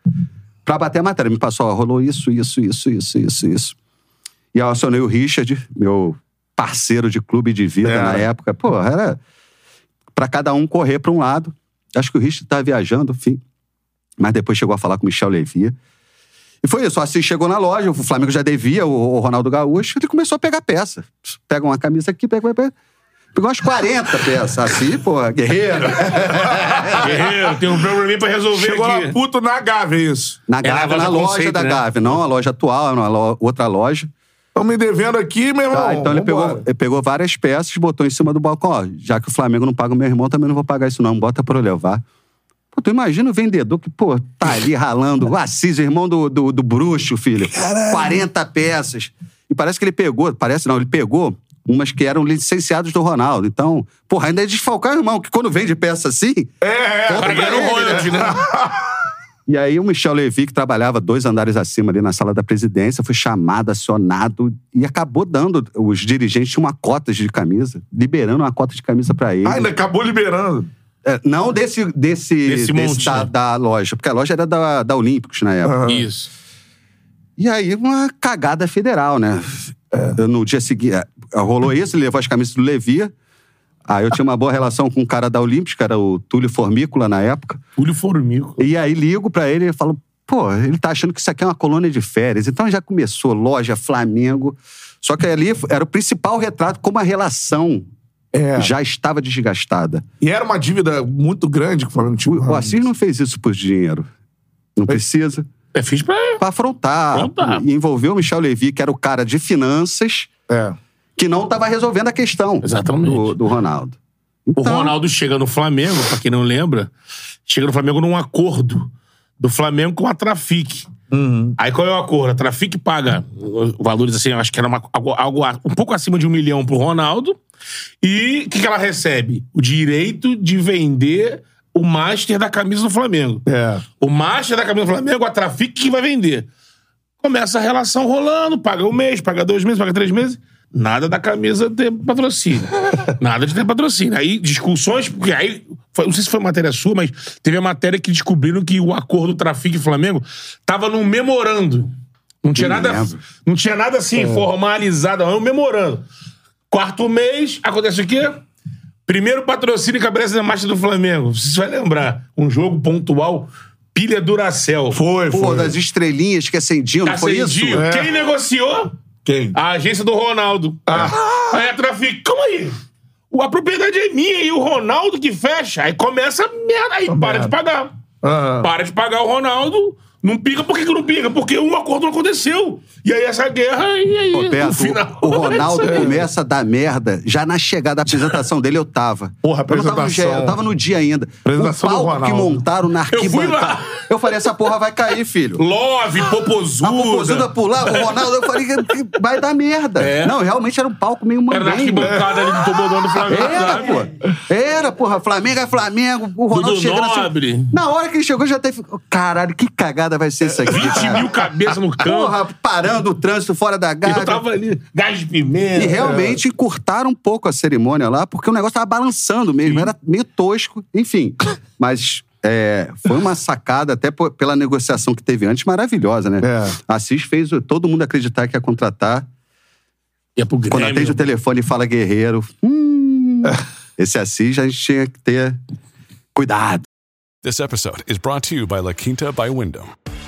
pra bater a matéria. Me passou, ó, rolou isso, isso, isso, isso, isso, isso. E eu acionei o Richard, meu parceiro de clube de vida É. na época. Pô, era pra cada um correr pra um lado. Acho que o Richard tava viajando, enfim. Mas depois chegou a falar com o Michel Levy. E foi isso. Assim chegou na loja, o Flamengo já devia, o, o Ronaldo Gaúcho, ele começou a pegar peça. Pega uma camisa aqui, pega, pega. Pegou umas 40 peças. Assim, pô, guerreiro. Guerreiro, tem um probleminha pra resolver Chegou aqui. lá puto na Gávea, isso. Na Gávea, loja na loja conceito, da né? Gávea. Não a loja atual, era uma lo- outra loja. Estão me devendo aqui, meu irmão. Tá, então ele pegou, ele pegou várias peças, botou em cima do balcão. Ó, já que o Flamengo não paga o meu irmão, também não vou pagar isso não. Bota pra eu levar. Pô, tu imagina o vendedor que, pô, tá ali ralando. O Assis, irmão do, do, do bruxo, filho. 40 peças. E parece que ele pegou, parece não, ele pegou umas que eram licenciados do Ronaldo. Então, porra, ainda é desfalcar o irmão, que quando vende peça assim... É, é. Ele, royalty, né? E aí o Michel Levy, que trabalhava dois andares acima ali na sala da presidência, foi chamado, acionado e acabou dando. Os dirigentes uma cota de camisa, liberando uma cota de camisa pra ele. Ah, ainda acabou liberando. É, não desse, desse, Desse desse monte, da, né? da loja, porque a loja era da, da Olímpicos na época. Isso. E aí uma cagada federal, né? Eu, No dia seguinte, é, rolou isso, ele levou as camisas do Levi. Aí eu tinha uma boa relação com um cara da Olímpicos, que era o Túlio Formícola na época. Túlio Formico. E aí ligo pra ele e falo, pô, ele tá achando que isso aqui é uma colônia de férias. Então já começou loja Flamengo. Só que ali era o principal retrato como a relação É. já estava desgastada. E era uma dívida muito grande que o Flamengo tinha. O Assis não fez isso por dinheiro. Não precisa. É, fiz pra Pra afrontar. Afrontar. E envolveu o Michel Levy, que era o cara de finanças, É. que não estava resolvendo a questão Exatamente. do, do Ronaldo. O Então, Ronaldo chega no Flamengo, pra quem não lembra, chega no Flamengo num acordo do Flamengo com a Trafic. Aí qual é o acordo? A Trafic paga valores assim, eu acho que era uma- algo, algo um pouco acima de um milhão pro Ronaldo. E o que, que ela recebe? O direito de vender o master da camisa do Flamengo. É. O master da camisa do Flamengo, a Trafic que vai vender. Começa a relação rolando, paga um mês, paga dois meses, paga três meses. Nada da camisa ter patrocínio. Nada de ter patrocínio. Aí, discussões, porque aí, foi- não sei se foi matéria sua, mas teve a matéria que descobriram que o acordo Trafic e Flamengo tava num memorando. Não tinha nada, não tinha nada assim formalizado, é um memorando. Quarto mês, acontece o quê? Primeiro patrocínio cabeça da marcha do Flamengo. Você vai lembrar. Um jogo pontual, pilha Duracell. Foi, Pô, foi. das estrelinhas que acendiam, não foi isso? É. Quem negociou? Quem? A agência do Ronaldo. Ah. Aí a Trafic, calma aí. A propriedade é minha e o Ronaldo que fecha. Aí começa a merda. Aí para merda. de pagar. Aham. Para de pagar o Ronaldo. Não pica, por que, que não pica? Porque um acordo não aconteceu. E aí essa guerra, e aí Ô, Beto, no final... o Ronaldo começa a dar merda. Já na chegada da apresentação dele, eu tava. Porra, eu, não tava no apresentação. eu tava no dia ainda. Apresentação o do palco que Ronaldo. montaram na Eu arquibancada. Eu falei, essa porra vai cair, filho. Love, A popozuda. popozuda pular, o Ronaldo, eu falei que que vai dar merda. É. Não, realmente era um palco meio Era na arquibancada ali do tobogã do Flamengo. Era, pô. Era, porra. Flamengo é Flamengo. O Ronaldo Dudu chegando Nobre. assim. Na hora que ele chegou, já teve. Caralho, que cagada vai ser isso aqui. 20 cara. mil cabeças no campo. Porra, parando o trânsito fora da gávea. Eu tava ali, gás de pimenta. E realmente encurtaram um pouco a cerimônia lá, porque o negócio tava balançando mesmo, era meio tosco, enfim. Mas é, foi uma sacada, até pela negociação que teve antes, maravilhosa, né? É. Assis fez todo mundo acreditar que ia contratar. Ia pro Quando Grêmio. atende o telefone e fala guerreiro, hum, esse Assis a gente tinha que ter cuidado. This episode is brought to you by La Quinta by Wyndham.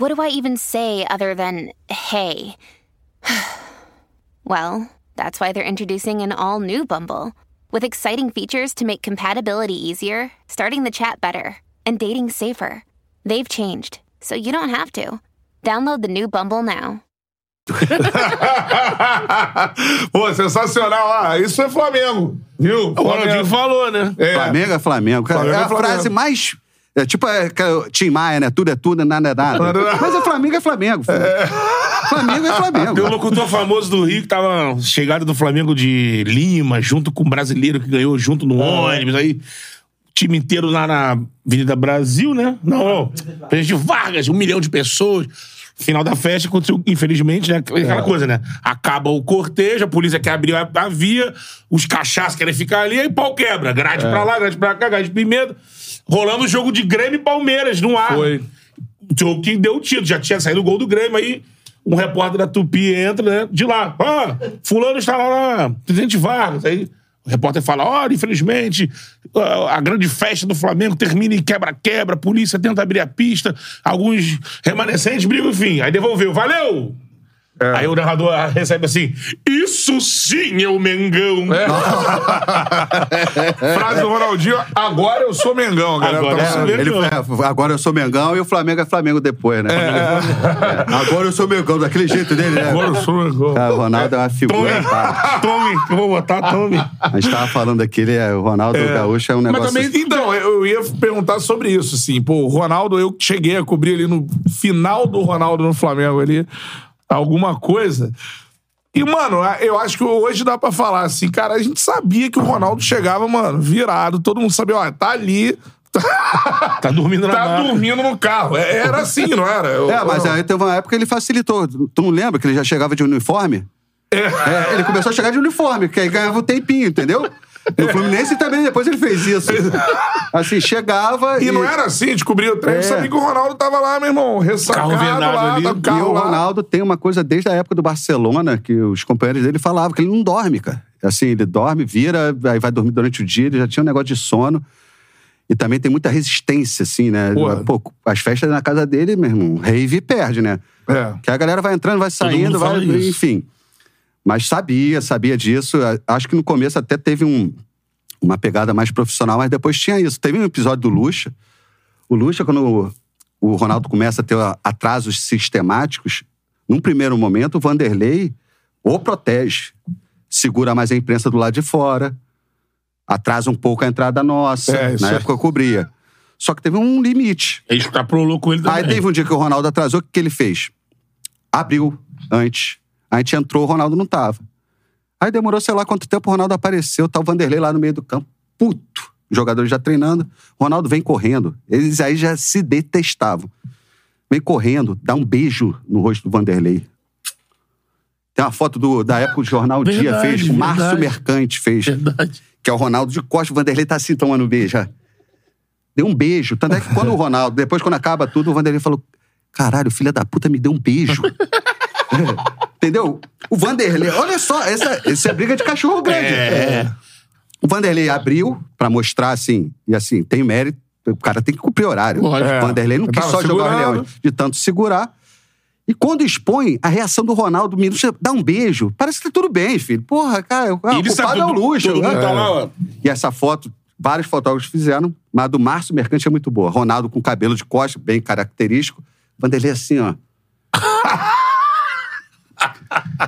what do I even say other than hey? well, that's why they're introducing an all new Bumble with exciting features to make compatibility easier, starting the chat better, and dating safer. They've changed, so you don't have to. Download the new Bumble now. Pô, sensacional. Ah, isso é Flamengo, viu? O Ronaldinho falou, né? É. Flamengo é Flamengo. Cara, Flamengo é é a Flamengo. frase mais. É tipo é, que é o Tim Maia, né? Tudo é tudo, nada é nada. É. Mas é Flamengo é Flamengo. filho. Flamengo é Flamengo. Tem um locutor famoso do Rio que tava chegado do Flamengo de Lima, junto com o brasileiro que ganhou junto no ônibus. Aí, o time inteiro lá na Avenida Brasil, né? Não, não. Presidente Vargas, um milhão de pessoas. Final da festa aconteceu, infelizmente, né? Aquela coisa, né? Acaba o cortejo, a polícia quer abrir a, a via, os cachaços querem ficar ali, aí pau quebra. Grade pra lá, grade pra cá, grade de pimenta. Rolando o jogo de Grêmio e Palmeiras no ar. Foi. O jogo que deu o título, já tinha saído o gol do Grêmio, aí um repórter da Tupi entra, né, de lá. Ah, fulano está lá, lá, presidente Vargas. Aí o repórter fala, olha, infelizmente, a a grande festa do Flamengo termina em quebra-quebra, a polícia tenta abrir a pista, alguns remanescentes brigam, enfim. Aí devolveu, valeu! Aí o narrador recebe assim, isso sim é o Mengão. Frase do Ronaldinho, agora eu sou Mengão, galera. Agora Tá eu sou sabendo? Ele, é, agora eu sou Mengão e o Flamengo é Flamengo depois, né? É, Agora eu sou Mengão, daquele jeito dele, né? Agora eu sou Mengão. Cara, o Ronaldo é uma figura. Tome, eu vou botar Tome. A gente tava falando aqui, ele é, o Ronaldo Gaúcho é um Mas negócio. também, então, eu ia perguntar sobre isso, assim. Pô, o Ronaldo, eu cheguei a cobrir ali no final do Ronaldo no Flamengo ali, alguma coisa. E, mano, eu acho que hoje dá pra falar assim, cara, a gente sabia que o Ronaldo chegava, mano, virado, todo mundo sabia, ó, tá ali, Tá dormindo na tá dormindo no carro. É- Era assim, não era? Eu- É, mas eu- aí teve uma época que ele facilitou. Tu não lembra que ele já chegava de uniforme? É, ele começou a chegar de uniforme, que aí ganhava um tempinho, entendeu? No Fluminense também depois ele fez isso. Assim, chegava e... E não era assim, descobria o treino, É. sabia que o Ronaldo tava lá, meu irmão, ressacado Carro lá, ali. tá com o E carro o lá. Ronaldo tem uma coisa desde a época do Barcelona, que os companheiros dele falavam que ele não dorme, cara. Assim, ele dorme, vira, aí vai dormir durante o dia, ele já tinha um negócio de sono. E também tem muita resistência, assim, né? Porra. Pô, as festas na casa dele, meu irmão, rave e perde, né? É. Que a galera vai entrando, vai saindo, vai. isso. Mas sabia, sabia disso. Acho que no começo até teve um, uma pegada mais profissional, mas depois tinha isso. Teve um episódio do Lucha. O Lucha, quando o, o Ronaldo começa a ter atrasos sistemáticos, num primeiro momento, o Vanderlei o protege. Segura mais a imprensa do lado de fora. Atrasa um pouco a entrada nossa. É, Na aí. época eu cobria. Só que teve um limite. Ele extrapolou com ele também. Aí teve um dia que o Ronaldo atrasou, o que, que ele fez? Abriu antes. A gente entrou, o Ronaldo não tava. Aí demorou, sei lá quanto tempo, o Ronaldo apareceu, tá o Vanderlei lá no meio do campo. Puto. Jogadores já treinando. O Ronaldo vem correndo. Eles aí já se detestavam. Vem correndo, dá um beijo no rosto do Vanderlei. Tem uma foto do, da época que o Jornal Dia Verdade, fez, o Márcio. Mercante fez Verdade. que é o Ronaldo de Costa. O Vanderlei tá assim tomando um beijo. Deu um beijo. Tanto é que quando o Ronaldo, depois quando acaba tudo, o Vanderlei falou: caralho, filha da puta me deu um beijo. Entendeu? O Vanderlei, olha só, essa, essa é briga de cachorro grande. É. O Vanderlei abriu pra mostrar assim, e assim, tem mérito, o cara tem que cumprir horário. Lógico. O Vanderlei não Eu quis só jogar segurando. leões, de tanto segurar. E quando expõe, a reação do Ronaldo, o Minuto, dá um beijo. Parece que tá tudo bem, filho. Porra, cara, o E ele culpado é o tudo- luxo. todo né? tá lá, ó. E essa foto, vários fotógrafos fizeram, mas a do Márcio Mercante é muito boa. Ronaldo com cabelo de costa, bem característico. Vanderlei assim, ó.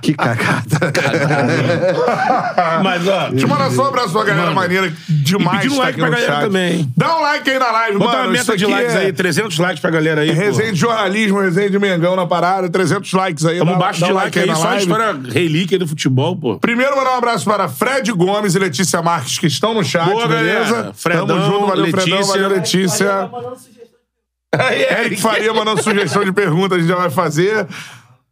Que cagada. Mas, ó. Deixa eu mandar só um abraço pra galera Manda. maneira demais. E pedir um tá like aqui pra no galera chat. também, hein? Dá um like aí na live, Bota mano. uma meta de likes é aí, 300 likes pra galera aí. pô. Resenha de jornalismo, resenha de Mengão na parada, 300 likes aí. Tamo dá- baixo dá de um like aí, na só live. história relíquia do futebol, pô. Primeiro, mandar um abraço para Fred Gomes e Letícia Marques, que estão no chat, Boa, beleza? galera. Fredão, Tamo junto, valeu, Fredão, Letícia. valeu, Letícia. Eric Faria mandando sugestão de perguntas, a gente já vai fazer.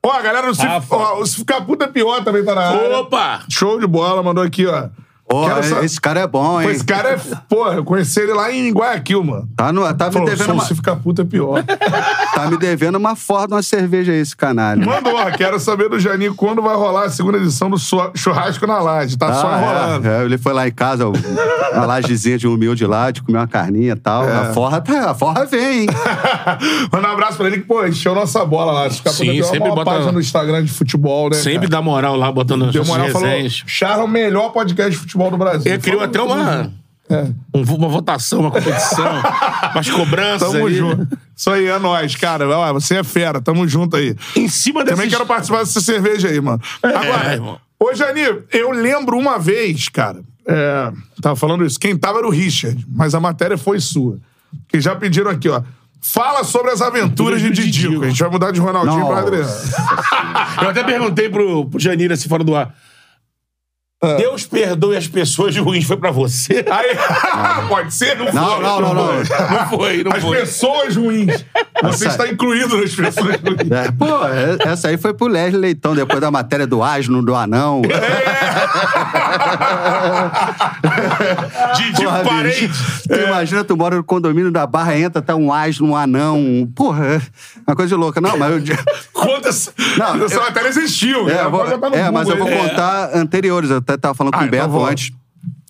Ó, a galera, o Se, Rafa. ó, o Se Ficar Puta Pior também tá na área. Opa! Show de bola, mandou aqui, ó. Ó, Quero sa- esse cara é bom, Pô, hein? Esse cara é. Porra, eu conheci ele lá em Guayaquil, mano. Tá, no, tá, me Falou, devendo uma, se ficar puta é pior. tá me devendo uma Ford, uma cerveja aí, esse canalha. Mandou, ó, quero saber do Janinho quando vai rolar a segunda edição do Sua- Churrasco na Laje. Tá só Ah, enrolando. é, é, ele foi lá em casa, uma lajezinha de humilde lá, de comer uma carninha e tal. É. A forra, tá, a forra vem, hein? Manda um abraço pra ele que, pô, encheu nossa bola lá. Se ficar Sim, puta pior, é sempre uma bota- página no Instagram de futebol, né? Sempre cara? dá moral lá, botando as moral, falou. resenhas. Charla é o melhor podcast de futebol do Brasil. Ele criou até uma. É. um- uma votação, uma competição, umas cobranças Tamo ali. junto. Isso aí, é nóis, cara. Ó, você é fera, tamo junto aí. Em cima dessa... Também quero participar dessa cerveja aí, mano. Agora, irmão. ô Jani, eu lembro uma vez, cara, é, tava falando isso, quem tava era o Richard, mas a matéria foi sua. Que já pediram aqui, ó. Fala sobre as aventuras de Didico. A gente vai mudar de Ronaldinho Nossa. pra Adriano. Eu até perguntei pro, pro Janira, assim, fora do ar. Ah. Deus perdoe as pessoas ruins, foi pra você? Aí, pode ser? Não, Não, foi, não, não, não. foi. Não foi, não As foi. pessoas ruins. Você Essa- está incluído nas pessoas ruins. É, pô, é- essa aí foi pro Leslie Leitão, depois da matéria do asno, do anão. Didi Porra, parente. bicho. Tu imagina, tu mora no condomínio da Barra, entra, tá um asno, um anão. um- Porra, é uma coisa de louca. Não, mas eu... Quantas, Não, essa eu- matéria existiu. É, né? eu vou- no é, mas eu vou aí. contar anteriores. Eu até tava falando com Ah, o então Beto vou. antes.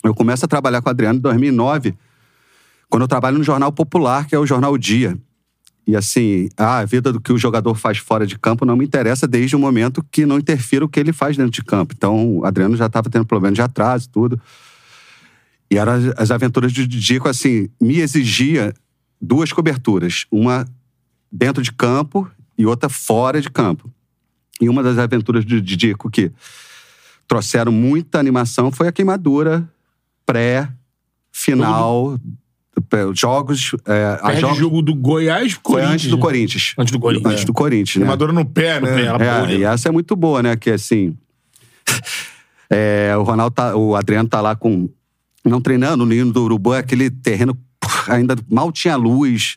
Eu começo a trabalhar com o Adriano em 2009, quando eu trabalho no Jornal Popular, que é o Jornal Dia. E assim, a vida do que o jogador faz fora de campo não me interessa desde o momento que não interfira o que ele faz dentro de campo. Então, o Adriano já estava tendo problema de atraso e tudo. E eram as, as aventuras de Didico, assim, me exigia duas coberturas. Uma dentro de campo e outra fora de campo. E uma das aventuras de Didico que trouxeram muita animação foi a queimadura pré-final, pré- jogos... É, a Perde jogos jogo do Goiás, foi Corinthians. antes do né? Corinthians. Antes do Corinthians. Antes do Corinthians, né? Queimadura no pé, né? pé, ela- É, e essa é muito boa, né? Que assim. é, o Ronaldo tá, o Adriano tá lá com. Não treinando, no Ninho do Urubu, é aquele terreno pô, ainda mal tinha luz.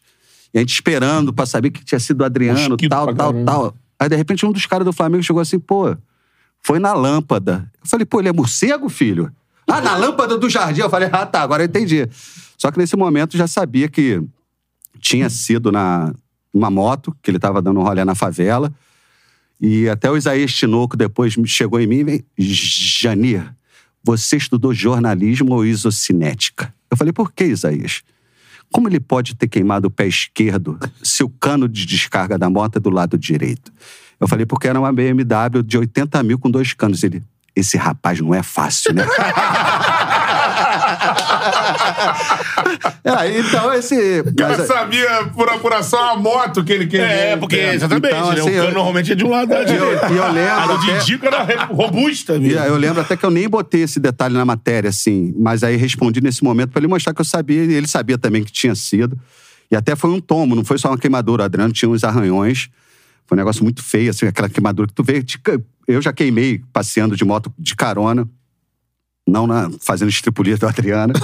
E a gente esperando pra saber que tinha sido o Adriano, Mosquito tal, tal, caramba. tal. Aí, de repente, um dos caras do Flamengo chegou assim, pô, foi na lâmpada. Eu falei, pô, ele é morcego, filho? Ah, na lâmpada do jardim. Eu falei, ah, tá, agora eu entendi. Só que nesse momento já sabia que tinha sido na uma moto, que ele tava dando um rolê na favela. E até o Isaías Tinoco depois chegou em mim e Janir, você estudou jornalismo ou isocinética? Eu falei, por que, Isaías? Como ele pode ter queimado o pé esquerdo se o cano de descarga da moto é do lado direito? Eu falei, porque era uma BMW de 80 mil com dois canos. Ele, esse rapaz não é fácil, né? É, então, esse. O cara mas- sabia por apuração a moto que ele queimou. É, porque exatamente, Então, né? assim, o cano eu- normalmente é de um lado da E eu, direita. e eu lembro. A do Didico era re- robusta, E mesmo. eu lembro até que eu nem botei esse detalhe na matéria, assim, mas aí respondi nesse momento pra ele mostrar que eu sabia e ele sabia também que tinha sido. E até foi um tombo, não foi só uma queimadura. O Adriano tinha uns arranhões. Foi um negócio muito feio, assim, aquela queimadura que tu vê. Eu já queimei passeando de moto de carona, não na, fazendo estripulia do Adriano.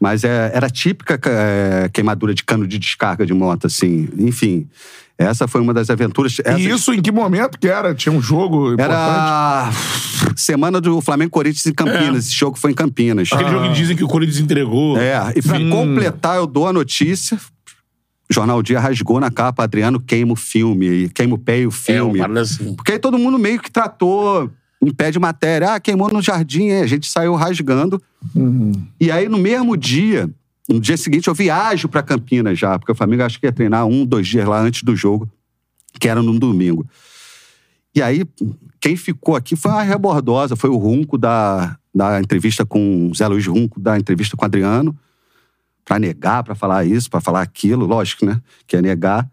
Mas é, era típica é, queimadura de cano de descarga de moto, assim. Enfim, essa foi uma das aventuras. Essa- E isso em que momento que era? Tinha um jogo importante? era semana do Flamengo Corinthians em Campinas. Esse jogo foi em Campinas. Aquele jogo que dizem que o Corinthians entregou. É, e pra completar, eu dou a notícia. O Jornal Dia rasgou na capa, Adriano queima o filme, queima o pé e o É, filme. parada assim. Porque aí todo mundo meio que tratou em pé de matéria. Ah, queimou no jardim, a gente saiu rasgando. E aí, no mesmo dia, no dia seguinte, eu viajo pra Campinas já, porque o Flamengo acho que ia treinar um, dois dias lá antes do jogo, que era no domingo. E aí, quem ficou aqui foi a rebordosa, foi o Runco da, da entrevista com Zé Luiz Runco, da entrevista com o Adriano, pra negar, pra falar isso, pra falar aquilo, lógico, né? Que é negar.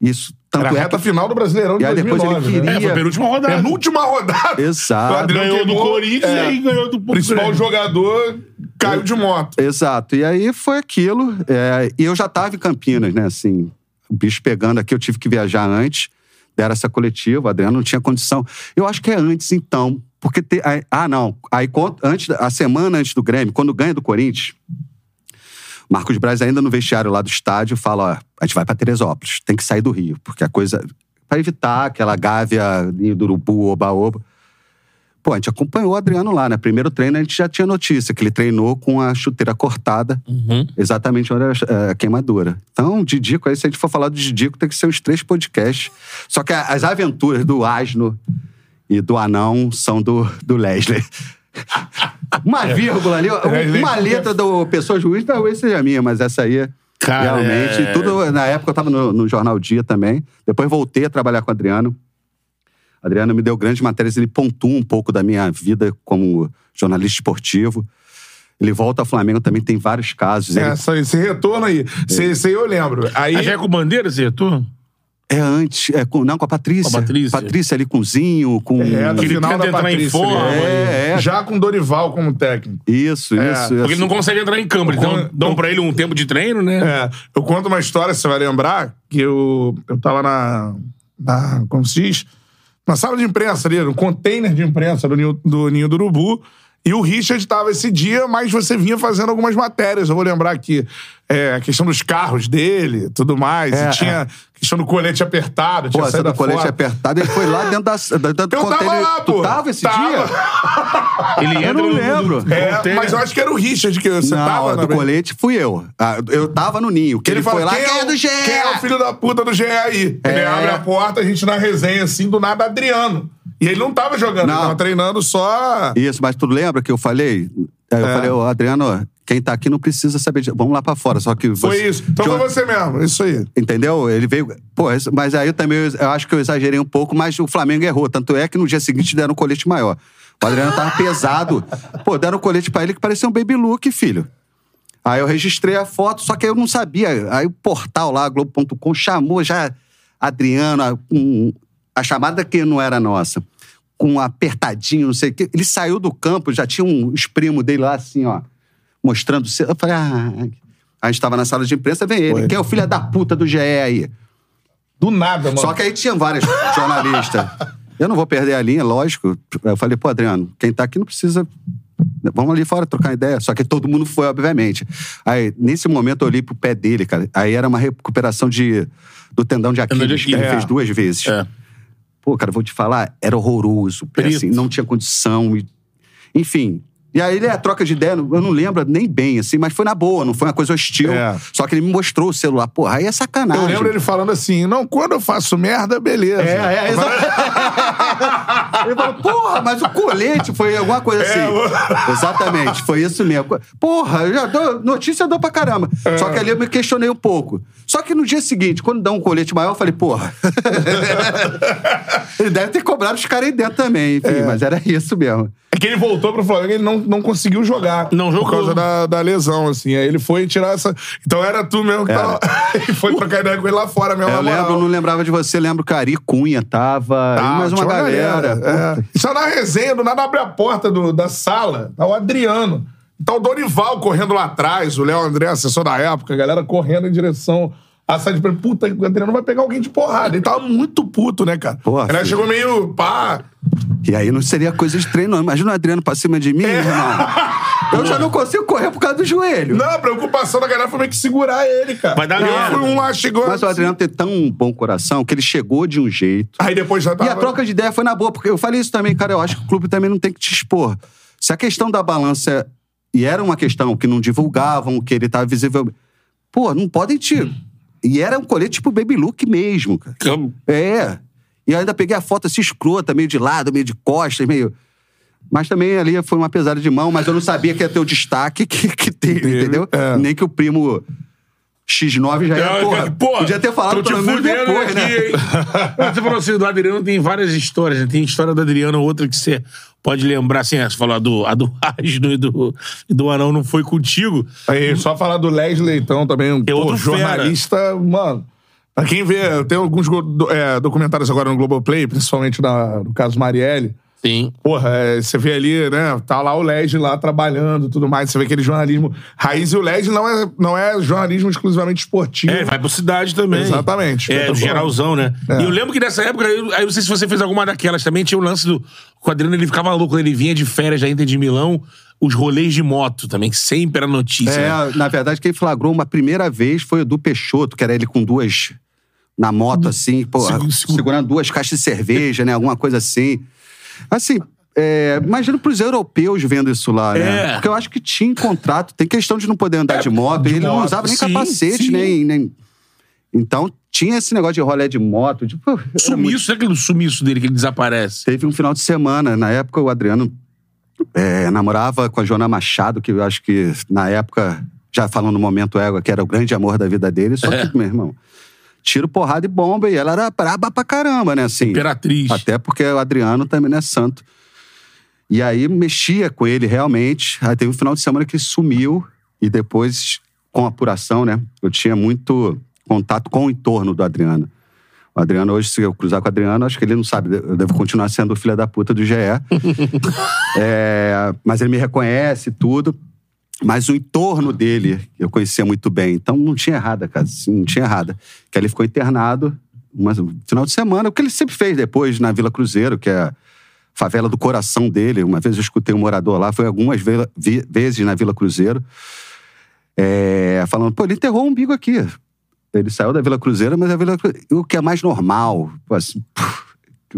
Isso, tanto Era a é reta que... final do Brasileirão de E aí depois ele 2009, né? queria- É, foi a penúltima rodada. Penúltima rodada. O Exato. Adriano Ganhou do Corinthians é, e aí ganhou do principal jogador caiu de moto. Exato. E aí foi aquilo. é, e eu já estava em Campinas, né? Assim, o bicho pegando aqui, eu tive que viajar antes. Deram essa coletiva, o Adriano não tinha condição. Eu acho que é antes, então. Porque. Te, aí- ah, não. Aí, antes, a semana antes do Grêmio, quando ganha do Corinthians, Marcos Braz, ainda no vestiário lá do estádio, fala: ó, a gente vai pra Teresópolis, tem que sair do Rio, porque a coisa. Pra evitar aquela gávea do urubu, oba-oba. Pô, a gente acompanhou o Adriano lá, né? Primeiro treino a gente já tinha notícia que ele treinou com a chuteira cortada, Uhum. exatamente onde era a queimadura. Então, Didico, aí se a gente for falar do Didico, tem que ser uns três podcasts. Só que as aventuras do Asno e do Anão são do, do Leslie. Uma vírgula ali, uma letra do Pessoa Juiz talvez seja minha, mas essa aí. Cara, realmente, é- tudo. Na época eu tava no, no Jornal Dia também. Depois voltei a trabalhar com o Adriano. Adriano me deu grandes matérias, ele pontua um pouco da minha vida como jornalista esportivo. Ele volta ao Flamengo também, tem vários casos. Ele- É, Essa, esse retorno aí. Esse, esse aí eu lembro. Aí, Aí já é com bandeira, esse retorno? É antes, é com, não, com a Patrícia. Com a Patrícia. ali com o Zinho, com. é, no Ele final tenta da entrar em Patrícia. forma, ali. É, é. Já com Dorival como técnico. Isso, É, isso. Porque ele não consegue entrar em campo. Então, Com- dão pra ele um tempo de treino, né? É, eu conto uma história, você vai lembrar, que eu, eu tava na, na. Como se diz? Na sala de imprensa ali, no container de imprensa do Ninho do, Ninho do Urubu. E o Richard estava esse dia, mas você vinha fazendo algumas matérias. Eu vou lembrar aqui é, a questão dos carros dele tudo mais. É, e tinha a questão do colete apertado. Pô, tinha essa saído do colete foto. apertado, ele foi lá dentro da. da do Eu tava container. lá, pô. Tu tava esse Tava. dia? Ele entra Eu não no- lembro. no- É, mas eu acho que era o Richard que você não, tava do colete fui eu. Ah, Eu tava no ninho. Que ele, fala, foi lá, quem, quem é o- do GE? Quem é o filho da puta do GE aí? Ele É. abre a porta, a gente na resenha, assim, do nada, Adriano. E ele não tava jogando, Não. ele tava treinando só... Isso, mas tu lembra que eu falei? Aí Eu É. falei, ô, Adriano, quem tá aqui não precisa saber de. Vamos lá pra fora. Só que você. Foi isso. Então foi você mesmo, isso aí. Entendeu? Ele veio. Pô, mas aí eu também eu, eu acho que eu exagerei um pouco, mas o Flamengo errou. Tanto é que no dia seguinte deram um colete maior. O Adriano tava pesado. Pô, deram um colete pra ele que parecia um baby look, filho. Aí eu registrei a foto, só que eu não sabia. Aí o portal lá, Globo.com, chamou já Adriano, a, um- a chamada que não era nossa, com um apertadinho, não sei o quê. Ele saiu do campo, já tinha um os primos dele lá assim, ó, mostrando. o Eu falei, ah. A gente tava na sala de imprensa, vem ele. Foi. Quem é o filho da puta do GE aí? Do nada, mano. Só que aí tinha vários jornalistas. Eu não vou perder a linha, lógico. Eu falei, pô, Adriano, quem tá aqui não precisa. Vamos ali fora trocar ideia. Só que todo mundo foi, obviamente. Aí, nesse momento, eu olhei pro pé dele, cara. Aí era uma recuperação de, do tendão de Aquiles, que ele Aquiles. fez duas vezes. É. Pô, cara, vou te falar, era horroroso. Assim, não tinha condição. e- Enfim. E aí ele, a troca de ideia, eu não lembro nem bem, assim, mas foi na boa, não foi uma coisa hostil. É. Só que ele me mostrou o celular. Porra, aí é sacanagem. Eu lembro ele falando assim, não, quando eu faço merda, beleza. É, é, exatamente. Ele falou, porra, mas o colete foi alguma coisa assim. É, Exatamente, foi isso mesmo. Porra, eu já dou, notícia eu dou pra caramba. É. Só que ali eu me questionei um pouco. Só que no dia seguinte, quando dá um colete maior, eu falei, porra. ele deve ter cobrado os caras aí dentro também, enfim, É. mas era isso mesmo. É que ele voltou pro Flamengo e ele não, não conseguiu jogar. Não jogou. Por causa da, da lesão, assim. Aí ele foi tirar essa... Então era tu mesmo que tava... e foi trocar ideia com ele lá fora mesmo, É, eu lembro, não lembrava de você, lembro que o Ari Cunha tava. Tá, e mais uma tinha galera. É. Isso na resenha, do nada abre a porta do- da sala, tá o Adriano. Tá o Dorival correndo lá atrás, o Léo André, assessor da época, a galera correndo em direção sala de imprensa. Puta, o Adriano vai pegar alguém de porrada. Ele tava muito puto, né, cara? Porra, Ele filho. chegou meio pá. E aí não seria coisa de treino, não. Imagina o Adriano pra cima de mim, irmão. Eu já não consigo correr por causa do joelho. Não, a preocupação da galera foi meio que segurar ele, cara. Vai dar merda. um lá, chegou. Mas o Adriano tem tão bom coração que ele chegou de um jeito. Aí depois já tava. E a troca de ideia foi na boa, porque eu falei isso também, cara. Eu acho que o clube também não tem que te expor. Se a questão da balança. E era uma questão que não divulgavam, que ele estava visível. Pô, não podem te E era um colete tipo baby look mesmo, cara. É. E eu ainda peguei a foto assim, escrota, meio de lado, meio de costas, meio. Mas também ali foi uma pesada de mão, mas eu não sabia que ia ter o destaque que, que teve, entendeu? é. Nem que o primo X9 já É, porra, porra, podia ter falado tô te pelo menos depois, aqui, né? hein? Você falou assim, do Adriano tem várias histórias. Né? Tem história do Adriano, outra que você pode lembrar, assim, você falou a do, a do Asno e do, e do Anão não foi contigo. Aí, só falar do Leslie Leitão também, um É pô, outro jornalista, mano. Pra quem vê, tem alguns é, documentários agora no Globoplay, principalmente na- no caso Marielle. Sim. Porra, é, você vê ali, né? Tá lá o Leslie lá trabalhando e tudo mais. Você vê aquele jornalismo raiz. E o Leslie não é, não é jornalismo exclusivamente esportivo. É, vai pro cidade também. Exatamente. É, geralzão, né? É. E eu lembro que nessa época, eu, aí eu não sei se você fez alguma daquelas também, tinha o lance do. O Adriano ele ficava louco, quando ele vinha de férias da Inter de Milão, os rolês de moto também, que sempre era notícia. né? É, na verdade, quem flagrou uma primeira vez foi o do Peixoto, que era ele com duas. Na moto, assim, pô, Segu- segu- segurando duas caixas de cerveja, né? Alguma coisa assim. Assim, é, imagino pros europeus vendo isso lá, né? É. Porque eu acho que tinha contrato, tem questão de não poder andar de moto, de ele não moto, usava nem sim, capacete, sim. Nem, nem. Então, tinha esse negócio de rolé de moto. Tipo, era muito- Sumiço, será aquele sumiço dele que ele desaparece? Teve um final de semana. Na época, o Adriano é, namorava com a Joana Machado, que eu acho que, na época, já falando no momento égua, que era o grande amor da vida dele. Só É. que, meu irmão, tiro, porrada e bomba. E ela era braba pra caramba, né? Assim, Imperatriz. até porque o Adriano também não é santo. E aí, mexia com ele realmente. Aí teve um final de semana que sumiu. E depois, com apuração, né? Eu tinha muito contato com o entorno do Adriano. O Adriano, hoje, se eu cruzar com o Adriano, acho que ele não sabe. Eu devo continuar sendo o filho da puta do GE. É, mas ele me reconhece e tudo. Mas o entorno dele eu conhecia muito bem. Então não tinha errada, cara. Não tinha errada. Que ele ficou internado no final de semana. O que ele sempre fez depois na Vila Cruzeiro, que é a favela do coração dele. Uma vez eu escutei um morador lá, foi algumas vi- vezes na Vila Cruzeiro, é, falando: pô, ele enterrou o umbigo aqui. Ele saiu da Vila Cruzeiro, mas a Vila Cruzeiro, o que é mais normal. assim, puf,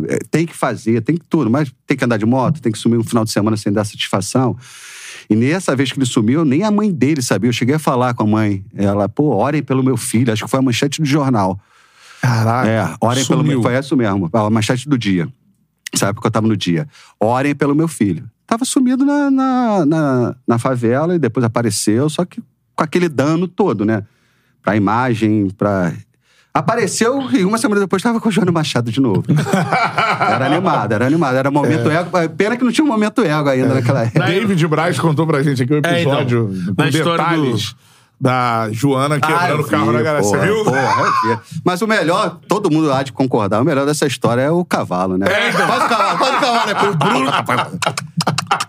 é, tem que fazer, tem que tudo, mas tem que andar de moto, tem que sumir um final de semana sem dar satisfação. E nessa vez que ele sumiu, nem a mãe dele sabia. Eu cheguei a falar com a mãe. Ela, pô, orem pelo meu filho. Acho que foi a manchete do jornal. Caraca. É, orem pelo sumiu. meu Foi isso mesmo. A manchete do dia. Sabe que eu tava no dia. Orem pelo meu filho. Tava sumido na, na, na, na favela e depois apareceu, só que com aquele dano todo, né? Pra imagem, pra. Apareceu e uma semana depois tava com o João Machado de novo. era animado, era animado. Era momento ego. Pena que não tinha um momento ego ainda naquela época. David Braz contou pra gente aqui o É, então, episódio na com história detalhes da Joana quebrando eu o carro vi, da galera. Você viu? porra. Mas o melhor, todo mundo há de concordar, o melhor dessa história é o cavalo, né? É, então. Faz o cavalo, faz o cavalo, né? O Bruno.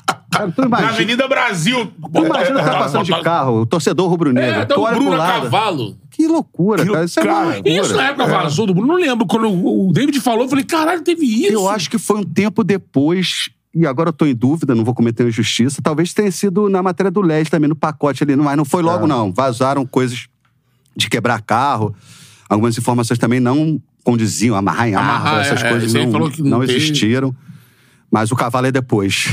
Cara, tu Na imagina, Avenida Brasil. tu imagina tá passando de carro, o torcedor rubro-negro. É, dá olha Bruno a cavalo. Que loucura, cara. Isso é uma cara, loucura. Isso na época vazou do Bruno, não lembro. Quando o David falou, eu falei, caralho, teve isso. Eu acho que foi um tempo depois, e agora eu tô em dúvida, não vou cometer injustiça. Talvez tenha sido na matéria do LED também, no pacote ali, mas não foi É. logo, não. Vazaram coisas de quebrar carro. Algumas informações também não condiziam, amarrar em árvore, essas é, coisas não, que não não existiram. Mas o cavalo é depois.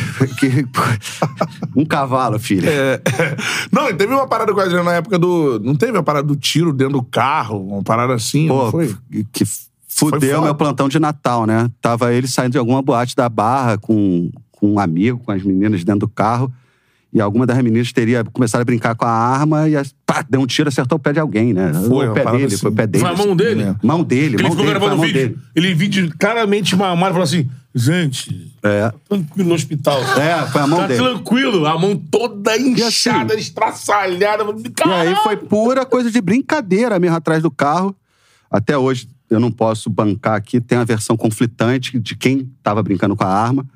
Um cavalo, filho. É. Não, teve uma parada com a Adriana na época do. Não teve a parada do tiro dentro do carro? Uma parada assim, Pô, foi? que fudeu meu plantão de Natal, né? Tava ele saindo de alguma boate da Barra com, com um amigo, com as meninas dentro do carro. E alguma das meninas teria começado a brincar com a arma e as- pá, deu um tiro, acertou o pé de alguém, né? Foi, o pé dele, assim. foi o pé dele. Foi a mão dele? assim. Mão dele, Ele mão ficou dele, gravando o mão vídeo. dele. Ele vídeo claramente mamado e falou assim: gente, É. tranquilo no hospital. É, foi a mão tá dele. tranquilo, a mão toda inchada, assim? estraçalhada. E aí foi pura coisa de brincadeira mesmo atrás do carro. Até hoje eu não posso bancar aqui, tem a versão conflitante de quem tava brincando com a arma.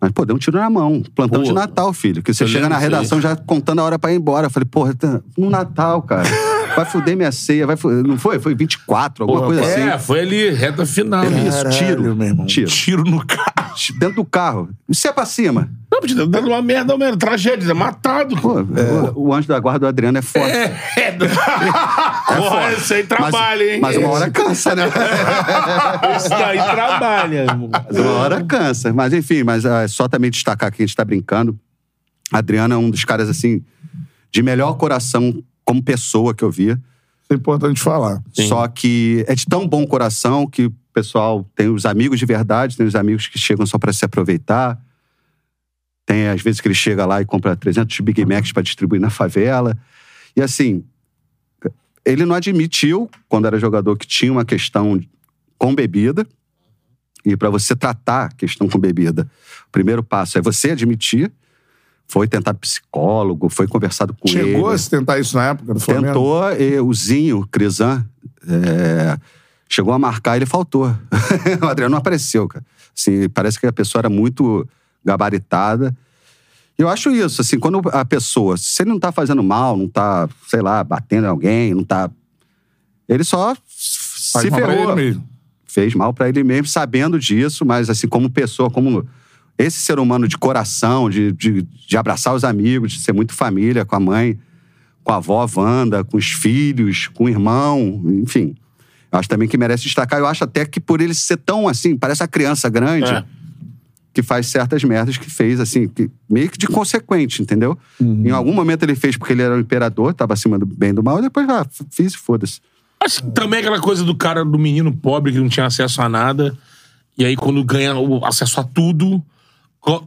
Mas, pô, deu um tiro na mão. Plantão Pô. de Natal, filho. Que você chega na redação já contando a hora pra ir embora. Eu falei, porra, tá no Natal, cara. Vai fuder minha ceia. Vai fuder. Não foi? Foi 24, alguma coisa assim. É, foi ali, reta final. Isso, tiro. meu irmão. Tiro. Tiro no carro. Dentro do carro. Isso é pra cima. Não, porque tá dando uma merda, uma tragédia, matado. Pô, o, o anjo da guarda do Adriano é forte. É, é. Porra, esse aí trabalha, hein? Mas uma hora cansa, né? Esse daí trabalha, irmão. Mas uma hora cansa. Mas enfim, mas ah, só também destacar que a gente tá brincando. Adriano é um dos caras, assim, de melhor coração como pessoa que eu via. é importante falar. Só que é de tão bom coração que pessoal tem os amigos de verdade, tem os amigos que chegam só para se aproveitar. Tem às vezes que ele chega lá e compra 300 Big Macs para distribuir na favela. E assim, ele não admitiu, quando era jogador, que tinha uma questão com bebida. E para você tratar a questão com bebida, o primeiro passo é você admitir. Foi tentar psicólogo, foi conversado com ele. Chegou a se tentar isso na época do Flamengo? Tentou, e o Zinho, Crisan, é, chegou a marcar ele faltou. o Adriano não apareceu, cara. Assim, parece que a pessoa era muito gabaritada. Eu acho isso, assim, quando a pessoa, se ele não tá fazendo mal, não tá, sei lá, batendo em alguém, não tá. Ele só Faz se mal pra ferrou. ele mesmo. Fez mal pra ele mesmo, sabendo disso, mas assim, como pessoa, como esse ser humano de coração, de, de, de abraçar os amigos, de ser muito família com a mãe, com a avó Wanda, com os filhos, com o irmão, enfim. Eu acho também que merece destacar. Eu acho até que por ele ser tão assim, parece a criança grande, É. que faz certas merdas que fez, assim, que- meio que de consequente, entendeu? Em algum momento ele fez porque ele era o imperador, tava acima do bem e do mal, e depois, ah, fiz e foda-se. Acho que também aquela coisa do cara, do menino pobre que não tinha acesso a nada. E aí, quando ganha o acesso a tudo,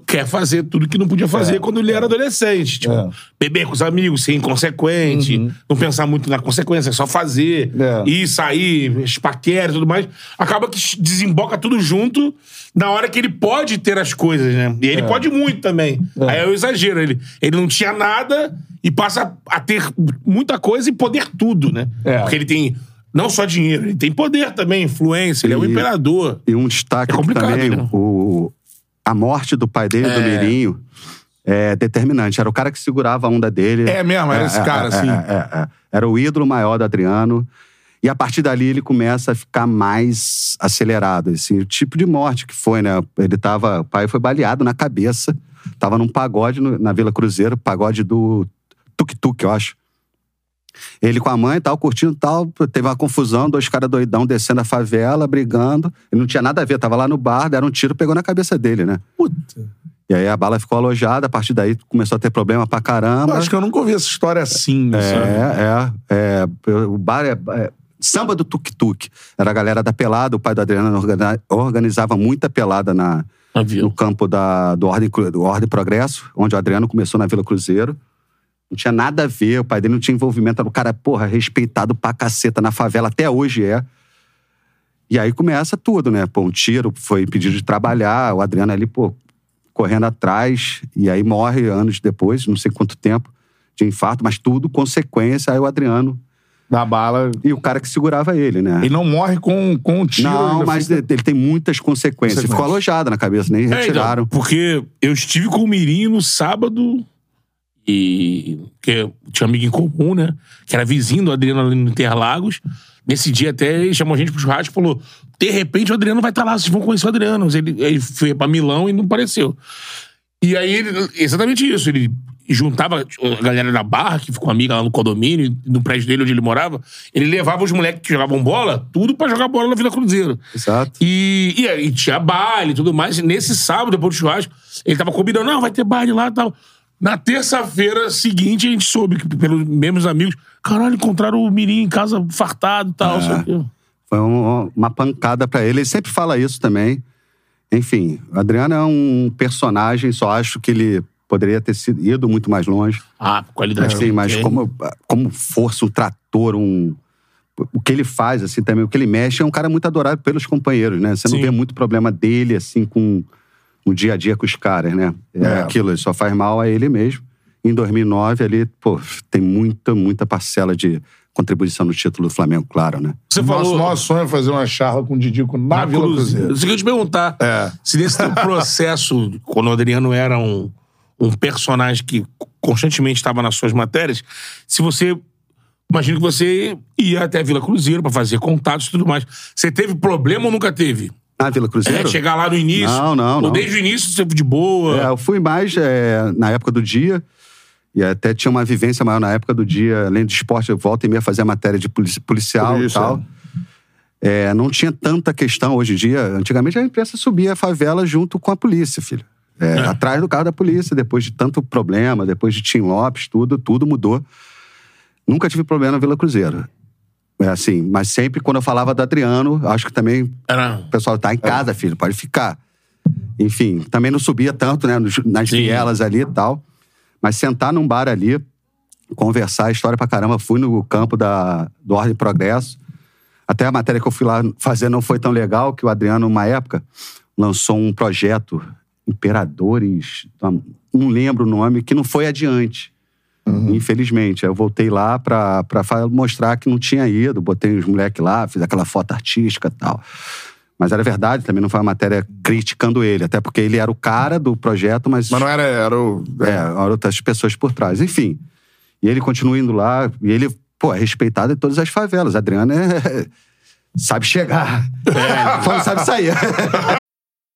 quer fazer tudo que não podia fazer quando ele era adolescente. Tipo, É. beber com os amigos, ser inconsequente, não pensar muito na consequência, só fazer, É. ir, sair, espaquera e tudo mais. Acaba que desemboca tudo junto na hora que ele pode ter as coisas, né? E ele pode muito também. Aí é o exagero. Ele, ele não tinha nada e passa a ter muita coisa e poder tudo, né? É. Porque ele tem não só dinheiro, ele tem poder também, influência, ele é o E- imperador. E um destaque É também, né? o, a morte do pai dele, do É. Mirinho, é determinante. Era o cara que segurava a onda dele. É mesmo, era esse cara, assim. é, é. Era o ídolo maior do Adriano. E a partir dali ele começa a ficar mais acelerado. Assim, o tipo de morte que foi, né? Ele tava. O pai foi baleado na cabeça. Tava num pagode no- na Vila Cruzeiro, pagode do Tuk-Tuk, eu acho. Ele com a mãe e tal, curtindo e tal. Teve uma confusão, dois caras doidão descendo a favela, brigando. Ele não tinha nada a ver, tava lá no bar, deram um tiro, pegou na cabeça dele, né? Puta. E aí a bala ficou alojada, a partir daí começou a ter problema pra Eu caramba. acho que eu nunca ouvi essa história assim. sabe? É, é, é. O bar é. é samba do tuk-tuk. Era a galera da pelada, o pai do Adriano organi- organizava muita pelada na, no campo da, do, Ordem, do Ordem Progresso, onde o Adriano começou na Vila Cruzeiro. Não tinha nada a ver, o pai dele não tinha envolvimento, era um cara, porra, respeitado pra caceta na favela, até hoje é. E aí começa tudo, né? Pô, um tiro, foi pedido de trabalhar, o Adriano ali, pô, correndo atrás, e aí morre anos depois, não sei quanto tempo, de infarto, mas tudo consequência, aí o Adriano Da bala. e o cara que segurava ele, né? Ele não morre com, com um tiro. não, mas fica- ele tem muitas consequências. Consequências. Ficou alojado na cabeça, nem É, então, retiraram. porque eu estive com o Mirinho no sábado e que tinha um amigo em comum, né? Que era vizinho do Adriano ali no Interlagos. Nesse dia até ele chamou a gente pro churrasco e falou: de repente o Adriano vai estar lá, vocês vão conhecer o Adriano. Ele, ele foi pra Milão e não apareceu. E aí, ele, exatamente isso. Ele juntava a galera da barra, que ficou amiga lá no condomínio, no prédio dele onde ele morava. Ele levava os moleques que jogavam bola, tudo pra jogar bola na Vila Cruzeiro. Exato. E, e, aí tinha baile e tudo mais. E nesse sábado, depois do churrasco, ele tava combinando, não, vai ter baile lá e tal. Na terça-feira seguinte, a gente soube que, pelos mesmos amigos, caralho, encontraram o Mirim em casa fartado e tal. quê. Foi um- uma pancada pra ele. Ele sempre fala isso também. Enfim, o Adriano é um personagem, só acho que ele poderia ter sido, ido muito mais longe. Ah, qualidade. Assim, mas como, como força, um trator, um. O que ele faz, assim, também, o que ele mexe, é um cara muito adorado pelos companheiros, né? Você não Sim. vê muito problema dele, assim, com o dia a dia com os caras, né? É, É. aquilo, ele só faz mal a ele mesmo. Em 2009, ali, pô, tem muita, muita parcela de contribuição no título do Flamengo, claro, né? Você Nosso, falou. nosso sonho é fazer uma charla com o Didico na, na Vila Cruzeiro. Cruzeiro. Eu ia te perguntar. É. Se nesse teu processo, quando o Adriano era um, um personagem que constantemente estava nas suas matérias, se você. Imagino que você ia até a Vila Cruzeiro pra fazer contatos e tudo mais. Você teve problema ou nunca teve? Na Vila Cruzeiro? É, chegar lá no início. Não, não, não. desde o início você foi de boa. É, eu fui mais é, na época do dia. E até tinha uma vivência maior na época do dia, além do esporte, eu volta e meia fazer matéria de polici- policial Por e isso, tal. É, não tinha tanta questão hoje em dia. Antigamente a imprensa subia a favela junto com a polícia, filho. É, Atrás do carro da polícia, depois de tanto problema, depois de Tim Lopes, tudo, tudo mudou. Nunca tive problema na Vila Cruzeiro. É assim, mas sempre quando eu falava do Adriano, acho que também Era. o pessoal tá em casa, filho, pode ficar. Enfim, também não subia tanto, né, nas Sim. vielas ali e tal. Mas sentar num bar ali, conversar, história pra caramba. Fui no campo da, do Ordem e Progresso. Até a matéria que eu fui lá fazer não foi tão legal, que o Adriano, uma época, lançou um projeto, Imperadores, não lembro o nome, que não foi adiante. Infelizmente. Aí eu voltei lá pra, pra mostrar que não tinha ido, botei os moleques lá, fiz aquela foto artística e tal. Mas era verdade, também não foi uma matéria criticando ele, até porque ele era o cara do projeto, mas. Mas não era. era o, É, eram outras pessoas por trás. Enfim. E ele continua indo lá, e ele, pô, é respeitado em todas as favelas. Adriano é. sabe chegar. É, sabe sair.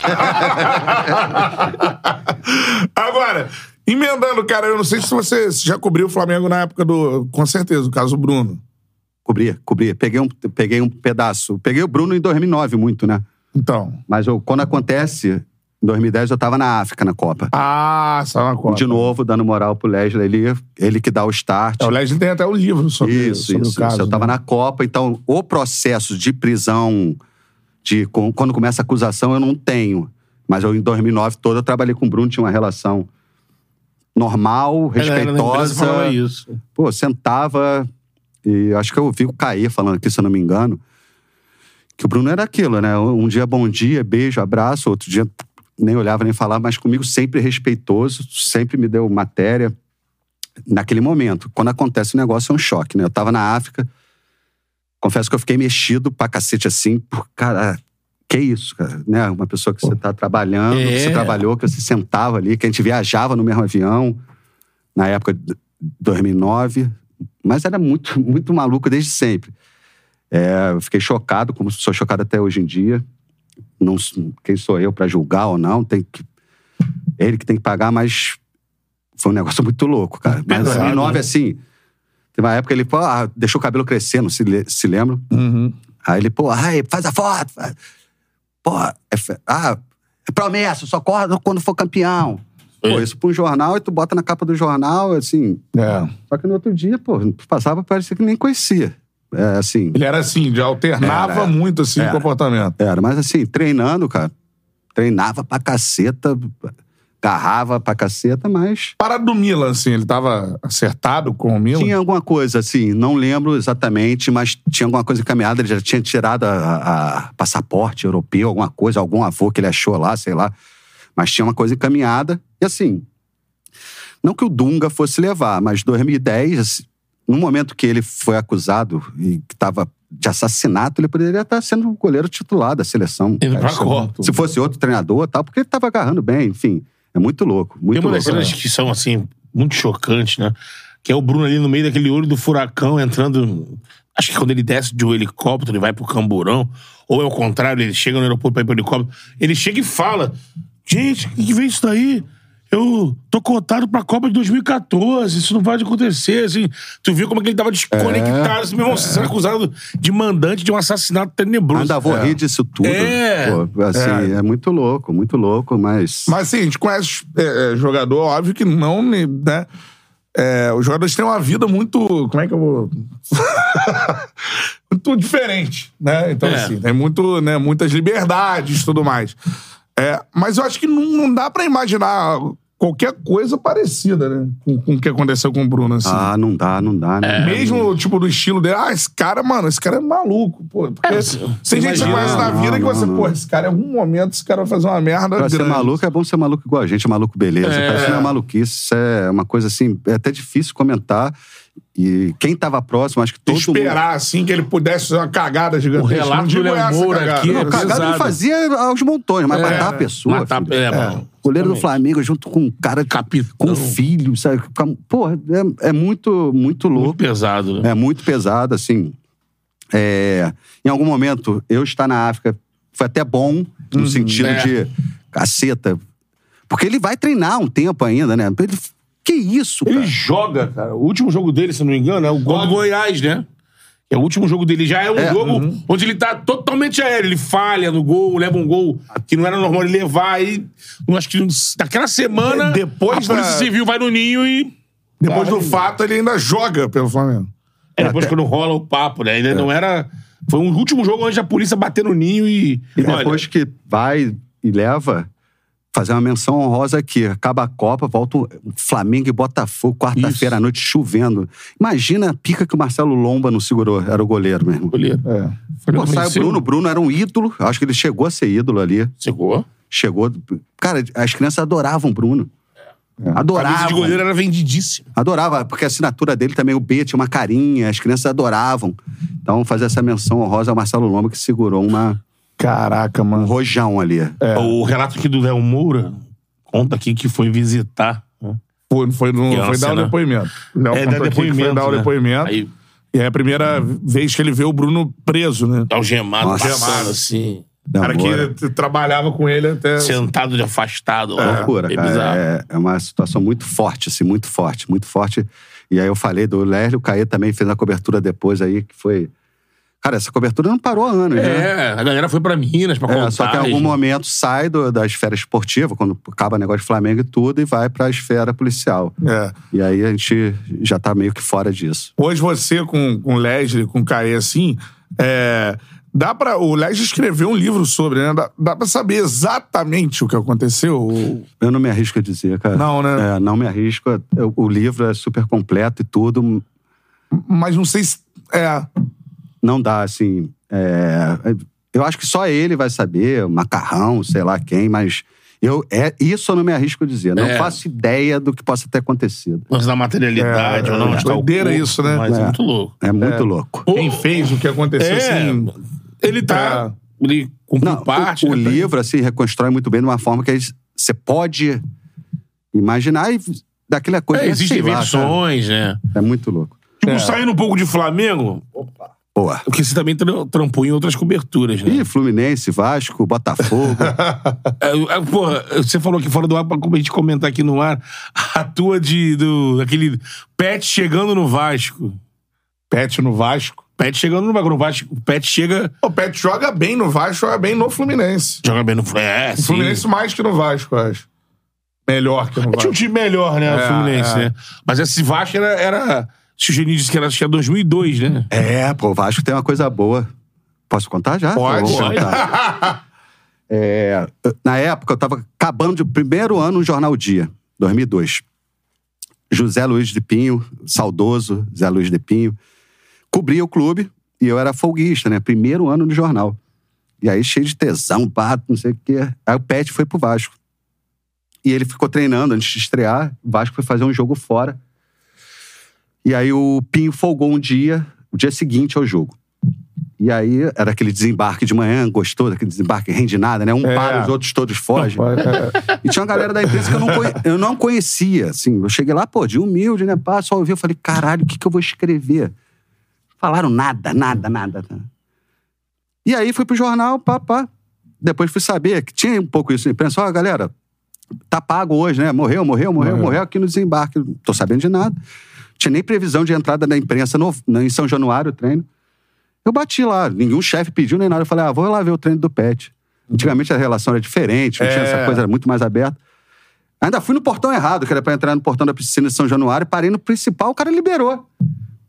Agora, emendando, cara, eu não sei se você já cobriu o Flamengo na época do. Com certeza, o caso Bruno. cobria, cobria. Peguei um, peguei um pedaço. Peguei o Bruno em 2009 muito, né? Então. Mas eu- quando acontece, em 2010 eu tava na África, na Copa. Ah, só na Copa. De novo, dando moral pro Leslie, ele, ele que dá o start. É, o Leslie tem até um livro sobre, Isso, sobre isso. o caso. isso. Eu tava né? na Copa, então o processo de prisão, de quando começa a acusação, eu não tenho. Mas eu, em 2009 todo, eu trabalhei com o Bruno, tinha uma relação normal, Ela respeitosa. isso. Pô, sentava e acho que eu ouvi o Caê falando aqui, se eu não me engano, que o Bruno era aquilo, né? Um dia bom dia, beijo, abraço, outro dia nem olhava nem falava, mas comigo sempre respeitoso, sempre me deu matéria naquele momento. Quando acontece o negócio é um choque, né? Eu tava na África, confesso que eu fiquei mexido pra cacete assim, por cara, que isso, cara, né? Uma pessoa que você tá trabalhando, que É. você trabalhou, que você sentava ali, que a gente viajava no mesmo avião, na época de 2009, mas era muito, muito maluco desde sempre. É, eu fiquei chocado, como sou chocado até hoje em dia. Não, quem sou eu pra julgar ou não? Tem que, ele que tem que pagar, mas foi um negócio muito louco, cara. Mas Pesado, 2009, né? assim, teve uma época ele pô, ah, deixou o cabelo crescer, não se, se lembra? Uhum. Aí ele, pô, ai, faz a foto. faz- Pô, é, ah, é promessa, só corre quando for campeão. Pô, isso pra um jornal e tu bota na capa do jornal, assim. É. Só que no outro dia, pô, passava, parecia que nem conhecia. É, assim. Ele era assim, já alternava Era, muito assim o era. comportamento. Era, mas assim, treinando, cara. Treinava pra caceta, garrava pra caceta, mas Parado do Milan, assim, ele tava acertado com o Milan? tinha alguma coisa, assim, não lembro exatamente, mas tinha alguma coisa encaminhada, ele já tinha tirado a, a- passaporte europeu, alguma coisa, algum avô que ele achou lá, sei lá. Mas tinha uma coisa encaminhada. E assim, não que o Dunga fosse levar, mas 2010, assim, no momento que ele foi acusado e que estava de assassinato, ele poderia estar sendo o goleiro titular da seleção. Copa. muito- Se fosse outro treinador e tal, porque ele estava agarrando bem, enfim. É muito louco, muito Tem uma das cenas que são, assim, muito chocantes, né? Que é o Bruno ali no meio daquele olho do furacão entrando. Acho que quando ele desce de um helicóptero, ele vai pro camburão. Ou é o contrário, ele chega no aeroporto pra ir pro helicóptero. Ele chega e fala: Gente, o que, que vem isso daí? Eu tô cotado pra Copa de 2014, isso não pode acontecer, assim. Tu viu como é que ele tava desconectado, assim, meu irmão, você sendo acusado de mandante de um assassinato tenebroso. Ainda vou rir disso tudo. É. Pô, assim, é. muito louco, muito louco, mas. Mas assim, a gente conhece é, é, jogador, óbvio que não, né? É, os jogadores têm uma vida muito. Como é que eu vou. muito diferente, né? Então, É. assim, tem muito, né, muitas liberdades e tudo mais. É, mas eu acho que não, não dá pra imaginar qualquer coisa parecida, né? Com, com o que aconteceu com o Bruno, assim. Ah, não dá, não dá, né? Mesmo, tipo, do estilo dele. Ah, esse cara, mano, esse cara é maluco. Pô, porque tem gente que você conhece na não, vida que não, você, não. pô, esse cara, em algum momento, esse cara vai fazer uma merda Pra ser grande. maluco é bom ser maluco igual a gente, é maluco beleza. É. Isso não é maluquice, isso é uma coisa assim, é até difícil comentar. E quem tava próximo, acho que todo mundo. Esperar, assim, que ele pudesse fazer uma cagada gigantesca. O relato do Léo Moura cagada. aqui é Não, Cagada ele pesado. fazia aos montões, mas É, matar a pessoa. matar- filho. é, mano. Goleiro do. Flamengo junto com um cara Capitão. com um filho, sabe? Porra, é, é muito, muito louco. Muito pesado, né? É muito pesado, assim. É, em algum momento, eu estar na África foi até bom, no sentido é. de caceta. Porque ele vai treinar um tempo ainda, né? Ele- que isso, cara? Ele joga, cara. O último jogo dele, se não me engano, é o gol do Goiás, né? É o último jogo dele. Já é um É, jogo onde ele tá totalmente aéreo. Ele falha no gol, leva um gol que não era normal ele levar. E eu acho que naquela semana, É, depois a Polícia da- Civil vai no ninho e... Depois do fato, ele ainda joga pelo Flamengo. É depois quando rola o papo, né? É. Ainda não era... Foi um último jogo antes da polícia bater no ninho e... E olha, depois que vai e leva, fazer uma menção honrosa aqui. Acaba a Copa, volta o Flamengo e Botafogo, quarta-feira à noite, chovendo. Imagina a pica que o Marcelo Lomba não segurou. Era o goleiro mesmo. goleiro. É. Foi Pô, sai o. Bruno. O Bruno era um ídolo. Acho que ele chegou a ser ídolo ali. Chegou. Chegou. Cara, as crianças adoravam o Bruno. A camisa Adoravam. de goleiro era vendidíssima. Adorava, porque a assinatura dele também, o B, tinha uma carinha, as crianças adoravam. Então, fazer essa menção honrosa ao Marcelo Lomba, que segurou uma, Caraca, um mano. rojão ali. O relato aqui do Léo Moura conta aqui que foi visitar... né? Foi, foi, no, Que é foi dar o depoimento. Léo É, dar que foi depoimento, dar o né? depoimento. Aí, E é a primeira vez que ele vê o Bruno preso, né? algemado, Nossa. passando assim... Da O cara Moura. que trabalhava com ele até. Sentado de afastado. lá. loucura, É cara. É, é uma situação muito forte, assim, muito forte, muito forte. E aí eu falei do Lélio, o Caê também fez a cobertura depois aí, que foi. Cara, essa cobertura não parou há anos, né? É, a galera foi pra Minas pra É, contar. só que em algum momento sai do- da esfera esportiva, quando acaba o negócio de Flamengo e tudo, e vai pra esfera policial. É. E aí a gente já tá meio que fora disso. Hoje você, com, com o Leslie, com o Caê, assim, é, dá para O Leslie escreveu um livro sobre, né? Dá, dá pra saber exatamente o que aconteceu? Ou- Eu não me arrisco a dizer, cara. Não, né? É, não me arrisco. Eu- O livro é super completo e tudo. Mas não sei se. É. não dá, assim. é, eu acho que só ele vai saber, o macarrão, sei lá quem, mas eu, é, isso eu não me arrisco a dizer. Não É. faço ideia do que possa ter acontecido. Lance da materialidade, É, ou não, é. corpo, isso, né? Mas é, É. muito louco. É muito louco. Quem fez o que aconteceu, É, assim. ele tá... Ele cumpriu Não, parte. o, o né, livro, assim, reconstrói muito bem de uma forma que aí você pode imaginar e daquela coisa. É, né, existem versões, né? É muito louco. Tipo, saindo um pouco de Flamengo, Boa. porque você também tra- trampou em outras coberturas, né? Ih, Fluminense, Vasco, Botafogo. É, é, porra, você falou aqui fora do ar pra a gente comentar aqui no ar a tua de, do, daquele Pet chegando no Vasco. Pet no Vasco. Pet chegando no Vasco. No Vasco, o Pet chega. O Pet joga bem no Vasco, joga bem no Fluminense. Joga bem no É, O sim. Fluminense mais que no Vasco, eu acho. Melhor que no Tinha um Vasco. time melhor, né? o É, Fluminense, é. né? Mas esse Vasco era. era se o Geninho disse que era, acho que era 2002, né? É, pô, o Vasco tem uma coisa boa. Posso contar já? Pode. Contar. É, na época, eu estava acabando de primeiro ano no Jornal Dia, 2002. José Luiz de Pinho, saudoso Zé Luiz de Pinho, cobria o clube e eu era folguista, né? Primeiro ano no jornal. E aí, cheio de tesão, pato, não sei o quê. Aí o Pet foi pro Vasco. E ele ficou treinando antes de estrear. O Vasco foi fazer um jogo fora. E aí o Pinho folgou um dia, o dia seguinte ao jogo. E aí era aquele desembarque de manhã, gostou daquele desembarque, rende nada, né? Um É. para, os outros todos fogem. É, E tinha uma galera da imprensa que eu não, conhe- eu não conhecia, assim. Eu cheguei lá, pô, de humilde, né? Pá, só ouvi, eu falei, caralho, o que, que eu vou escrever? Falaram nada, nada, nada. E aí fui pro jornal, pá, pá. Depois fui saber que tinha um pouco isso na imprensa. Ó, galera, tá pago hoje, né? Morreu, morreu, morreu, Morreu. morreu aqui no desembarque. Não tô sabendo de nada. Tinha nem previsão de entrada da imprensa no, no- em São Januário, o treino. Eu bati lá, nenhum chefe pediu nem nada. Eu falei, ah, vou lá ver o treino do Pet. Antigamente a relação era diferente, não tinha É. essa coisa, era muito mais aberta. Ainda fui no portão errado, que era pra entrar no portão da piscina de São Januário, parei no principal, o cara liberou.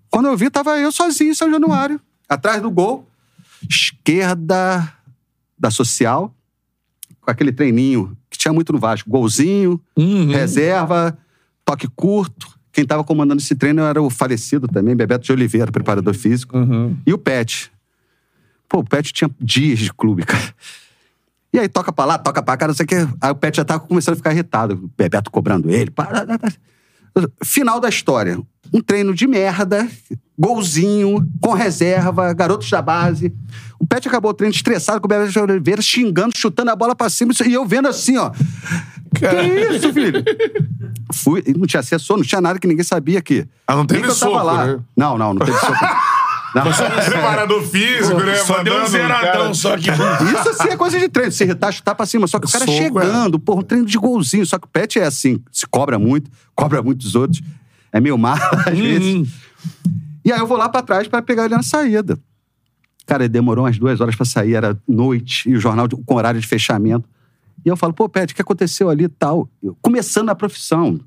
Quando eu vi, tava eu sozinho em São Januário, atrás do gol, esquerda da social, com aquele treininho que tinha tinha muito no Vasco. Golzinho, reserva, toque curto. Quem tava comandando esse treino era o falecido também, Bebeto de Oliveira, preparador físico. E o Pet. Pô, o Pet tinha dias de clube, cara. E aí toca pra lá, toca pra cá, não sei o quê. Aí o Pet já tava começando a ficar irritado. O Bebeto cobrando ele. Final da história. Um treino de merda, golzinho, com reserva, garotos da base. O Pet acabou o treino estressado com o Bebeto de Oliveira, xingando, chutando a bola pra cima. E eu vendo assim, ó. Que isso, filho? Fui, não tinha assessor, não tinha nada que ninguém sabia aqui. Ah, não Nem teve que eu tava soco, lá. né? Não, não, não teve soco. Não. Preparador físico, né? Só deu um Mandando o cara- zeradão, só que. Isso assim é coisa de treino. Se irritar, chutar pra cima. Só que o cara Soco, é. chegando, porra, um treino de golzinho. Só que o Pet é assim, se cobra muito, cobra muito dos outros. É meio mal, às Uhum. vezes. E aí eu vou lá pra trás pra pegar ele na saída. Cara, ele demorou umas duas horas pra sair, era noite, e o jornal com horário de fechamento. E eu falo, pô, Pet, o que aconteceu ali e tal? Eu, começando a profissão.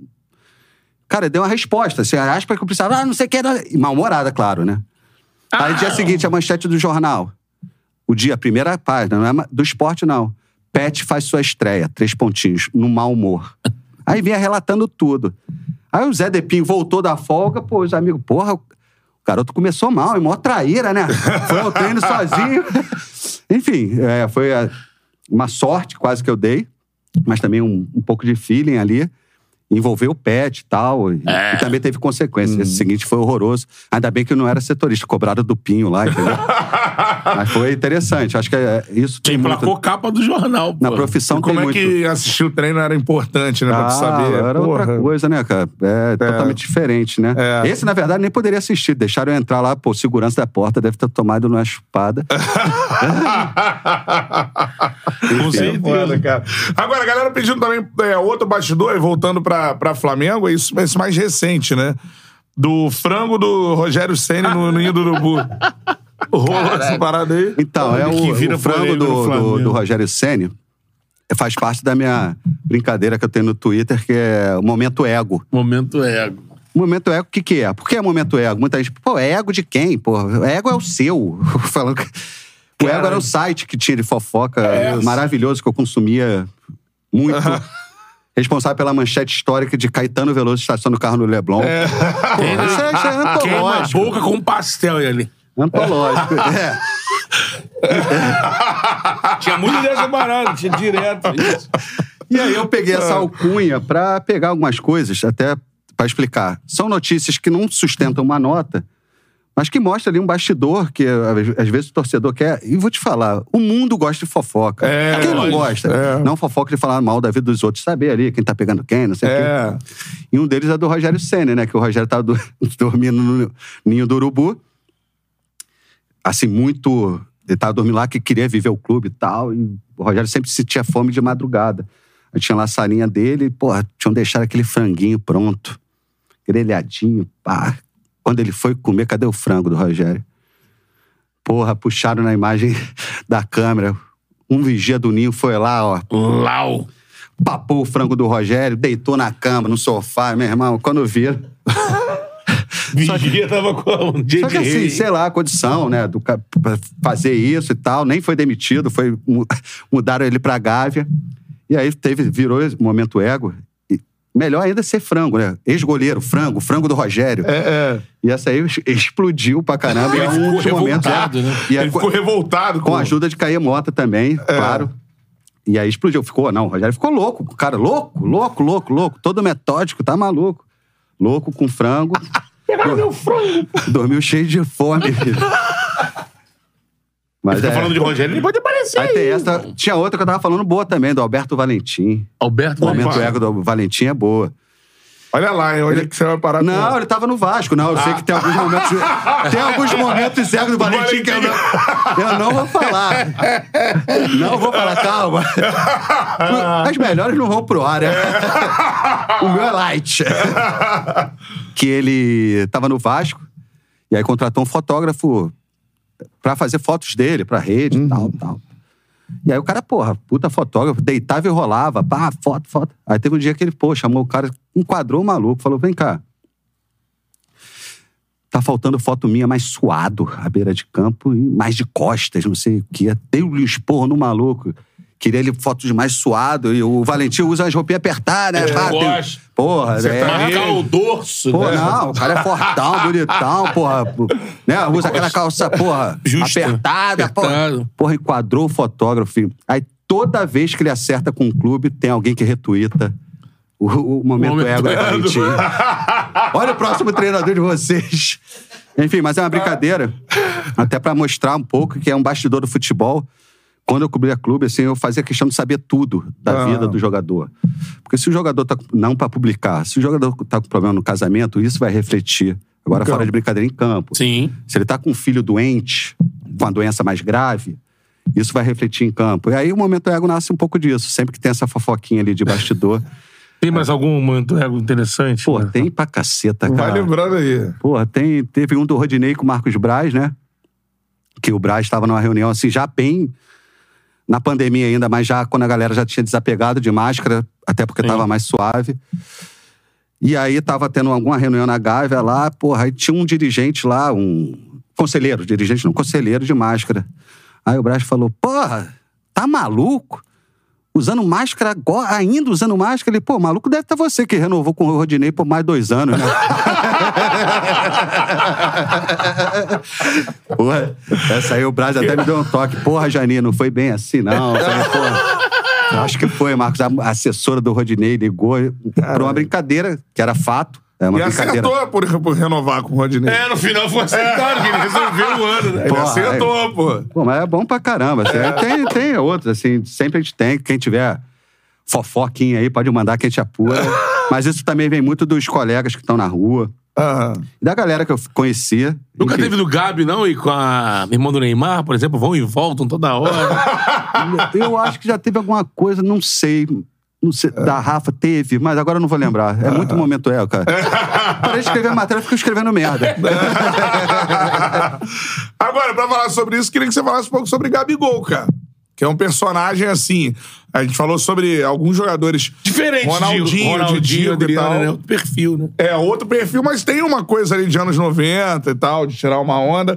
Cara, deu uma resposta. Assim, aspas que eu precisava, ah, não sei o que era. Mal-humorada, claro, né? Aí, dia seguinte, a manchete do jornal. O dia, a primeira página, não é do esporte, não. Pet faz sua estreia, três pontinhos, no mau humor. Aí vinha relatando tudo. Aí o Zé Depinho voltou da folga, pô, os amigos, porra, o garoto começou mal, é mó traíra, né? Foi ao treino sozinho. Enfim, é, foi a- uma sorte quase que eu dei, mas também um, um pouco de feeling ali. Envolveu o pet e tal. E, e também teve consequências. Esse seguinte foi horroroso. Ainda bem que eu não era setorista, cobraram do Pinho lá, entendeu? Mas foi interessante. Acho que é, isso Você tem muito... capa do jornal, Na pô. profissão Como tem é muito... que assistir o treino era importante, né? Pra Ah, tu saber. era outra Porra. coisa, né, cara? É, totalmente diferente, né? É. Esse, na verdade, nem poderia assistir. Deixaram eu entrar lá, pô, segurança da porta deve ter tomado uma chupada. Com é certeza. cara. Agora, a galera pedindo também é, outro bastidor, voltando pra, pra Flamengo, é isso, esse mais recente, né? Do frango do Rogério Senna no, no Ninho do Urubu. Rolou essa parada aí. Então, é que o, vira o frango do, do, do Rogério Ceni faz parte da minha brincadeira que eu tenho no Twitter, que é o momento ego. Momento ego. Momento ego, o que, que é? Por que é momento ego? Muita gente, pô, é ego de quem? Pô, ego é o seu. Falando que- O ego era o site que tinha de fofoca É. maravilhoso que eu consumia muito. Responsável pela manchete histórica de Caetano Veloso estacionando o carro no Leblon. Pô, isso é, isso é Queima a antológico. boca com pastel ali. Antológico. É. Tinha muito dessa parada, tinha direto. Isso. E aí eu peguei essa alcunha pra pegar algumas coisas, até pra explicar. São notícias que não sustentam uma nota, mas que mostra ali um bastidor que às- às vezes o torcedor quer. E vou te falar, o mundo gosta de fofoca. É, quem não gosta? É. Não fofoca de falar mal da vida dos outros, saber ali quem tá pegando quem, não sei o É. quê. E um deles é do Rogério Senna, né? Que o Rogério tava do- dormindo no ninho do urubu. Assim, muito. Ele tava dormindo lá que queria viver o clube e tal. E o Rogério sempre sentia fome de madrugada. Aí tinha lá a salinha dele, e, porra, tinham deixado aquele franguinho pronto, grelhadinho, pá. Quando ele foi comer, cadê o frango do Rogério? Porra, puxaram na imagem da câmera. Um vigia do ninho foi lá, ó, Lau. papou o frango do Rogério, deitou na cama, no sofá, meu irmão, quando viram. Vigia tava com um dia Só que assim, sei lá, a condição, né, do, fazer isso e tal, nem foi demitido, foi, mu- mudaram ele pra Gávea. E aí teve, virou momento ego. Melhor ainda ser frango, né? Ex-goleiro, frango, frango do Rogério. É, é. E essa aí ex- explodiu pra caramba. Ele e é ficou um dos momentos. revoltado, né? E é Ele co- ficou revoltado com a ajuda de Caê Mota também, claro. E aí explodiu. Ficou, não, o Rogério ficou louco. O cara, louco, louco, louco, louco. Todo metódico, tá maluco. Louco com frango. Pegaram meu frango. Dormiu cheio de fome, filho. Mas Você tá é. falando de Rogério, ele pode aparecer Aí aí. tem essa. Tinha outra que eu tava falando boa também, do Alberto Valentim. Alberto O momento Valentim. ego do Valentim é boa. Olha lá, hein? Olha que você vai parar Não, com... ele tava no Vasco, não. Eu sei que tem alguns momentos. Tem alguns momentos ego do Valentim que eu não, eu não vou falar. Não vou falar, calma. As melhores não vão pro ar, né? O meu é light. Que ele tava no Vasco e aí contratou um fotógrafo pra fazer fotos dele, pra rede e tal, tal. E aí o cara, porra, puta fotógrafo, deitava e rolava, pá, foto, foto. Aí teve um dia que ele, pô, chamou o cara, enquadrou o maluco, falou, vem cá. Tá faltando foto minha mais suado, à beira de campo, e mais de costas, não sei o quê. Deu-lhe um esporro no maluco. Queria ele foto de mais suado. E o Valentim usa as roupinhas apertadas, né? É, tem-. Porra, é. Marcar o dorso. Pô, né? não, o cara é fortão, bonitão, porra. Né? Usa aquela calça, porra, Justa. apertada, Apertado. porra. Porra, enquadrou o fotógrafo. Aí toda vez que ele acerta com um clube, tem alguém que retuita o, o momento, Momento ego ego. Valentim. Olha o próximo treinador de vocês. Enfim, mas é uma brincadeira. Até pra mostrar um pouco que é um bastidor do futebol. Quando eu cobria clube, assim, eu fazia questão de saber tudo da Ah. vida do jogador. Porque se o jogador tá. com- Não pra publicar, se o jogador tá com problema no casamento, isso vai refletir. Agora, Em fora de brincadeira, em campo. Sim. Se ele tá com um filho doente, com uma doença mais grave, isso vai refletir em campo. E aí o momento ego nasce um pouco disso. Sempre que tem essa fofoquinha ali de bastidor. Tem mais algum momento ego interessante? Pô, tem pra caceta, Vai cara. lembrando aí. Porra, tem, teve um do Rodinei com o Marcos Braz, né? Que o Braz estava numa reunião assim, já bem na pandemia ainda, mas já quando a galera já tinha desapegado de máscara, até porque Sim. tava mais suave. E aí tava tendo alguma reunião na Gávea lá, porra, aí tinha um dirigente lá, um conselheiro, dirigente não, conselheiro de máscara. Aí o Braz falou, porra, tá maluco? Usando máscara agora, ainda usando máscara? Ele, pô, maluco deve estar você que renovou com o Rodinei por mais dois anos, né? Porra, essa aí o Braz até me deu um toque. Porra, Janine, não foi bem assim, não. Falei, porra, acho que foi, Marcos. A assessora do Rodinei ligou por uma brincadeira, que era fato. É uma E brincadeira. acertou por, por renovar com o Rodinei. É, no final foi acertado, que ele resolveu o ano, né? Ele Porra, acertou, pô. Pô, mas é bom pra caramba. assim. Tem, tem outros, assim, sempre a gente tem. Quem tiver fofoquinha aí, pode mandar que a gente apura. Mas isso também vem muito dos colegas que estão na rua. E da galera que eu conhecia. Nunca Enfim, teve do Gabi, não? E com a irmã do Neymar, por exemplo, vão e voltam toda hora. Eu acho que já teve alguma coisa, não sei. Não sei da Rafa teve, mas agora eu não vou lembrar. É muito momento é, cara. Parei de escrever matéria, fico escrevendo merda. Agora, pra falar sobre isso, queria que você falasse um pouco sobre Gabigol, cara. Que é um personagem assim. A gente falou sobre alguns jogadores. Diferente Ronaldinho, de Ronaldinho, Didi e tal. né? Outro perfil, né? É, outro perfil, mas tem uma coisa ali de anos 90 e tal, de tirar uma onda.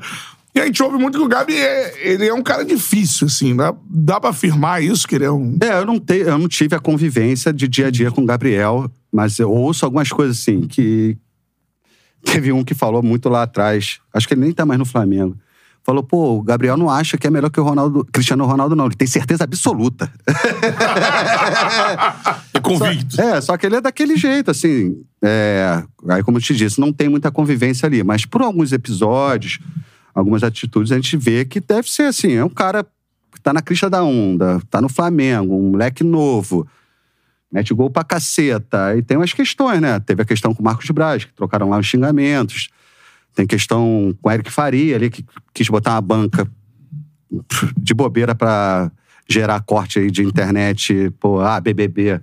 E a gente ouve muito que o Gabi é, ele é um cara difícil, assim. Dá, dá pra afirmar isso, que ele é um. É, eu não, te, eu não tive a convivência de dia a dia com o Gabriel, mas eu ouço algumas coisas assim, que. Teve um que falou muito lá atrás, acho que ele nem tá mais no Flamengo. Falou, pô, o Gabriel não acha que é melhor que o Ronaldo, Cristiano Ronaldo, não. Ele tem certeza absoluta. É convicto. É, só que ele é daquele jeito, assim. É, aí, como eu te disse, não tem muita convivência ali. Mas por alguns episódios, algumas atitudes, a gente vê que deve ser assim. É um cara que tá na crista da onda, tá no Flamengo, um moleque novo. Mete gol pra caceta. E tem umas questões, né? Teve a questão com o Marcos Braz, que trocaram lá os xingamentos. Tem questão com o Eric Faria ali, que quis botar uma banca de bobeira pra gerar corte aí de internet, pô, ah, BBB.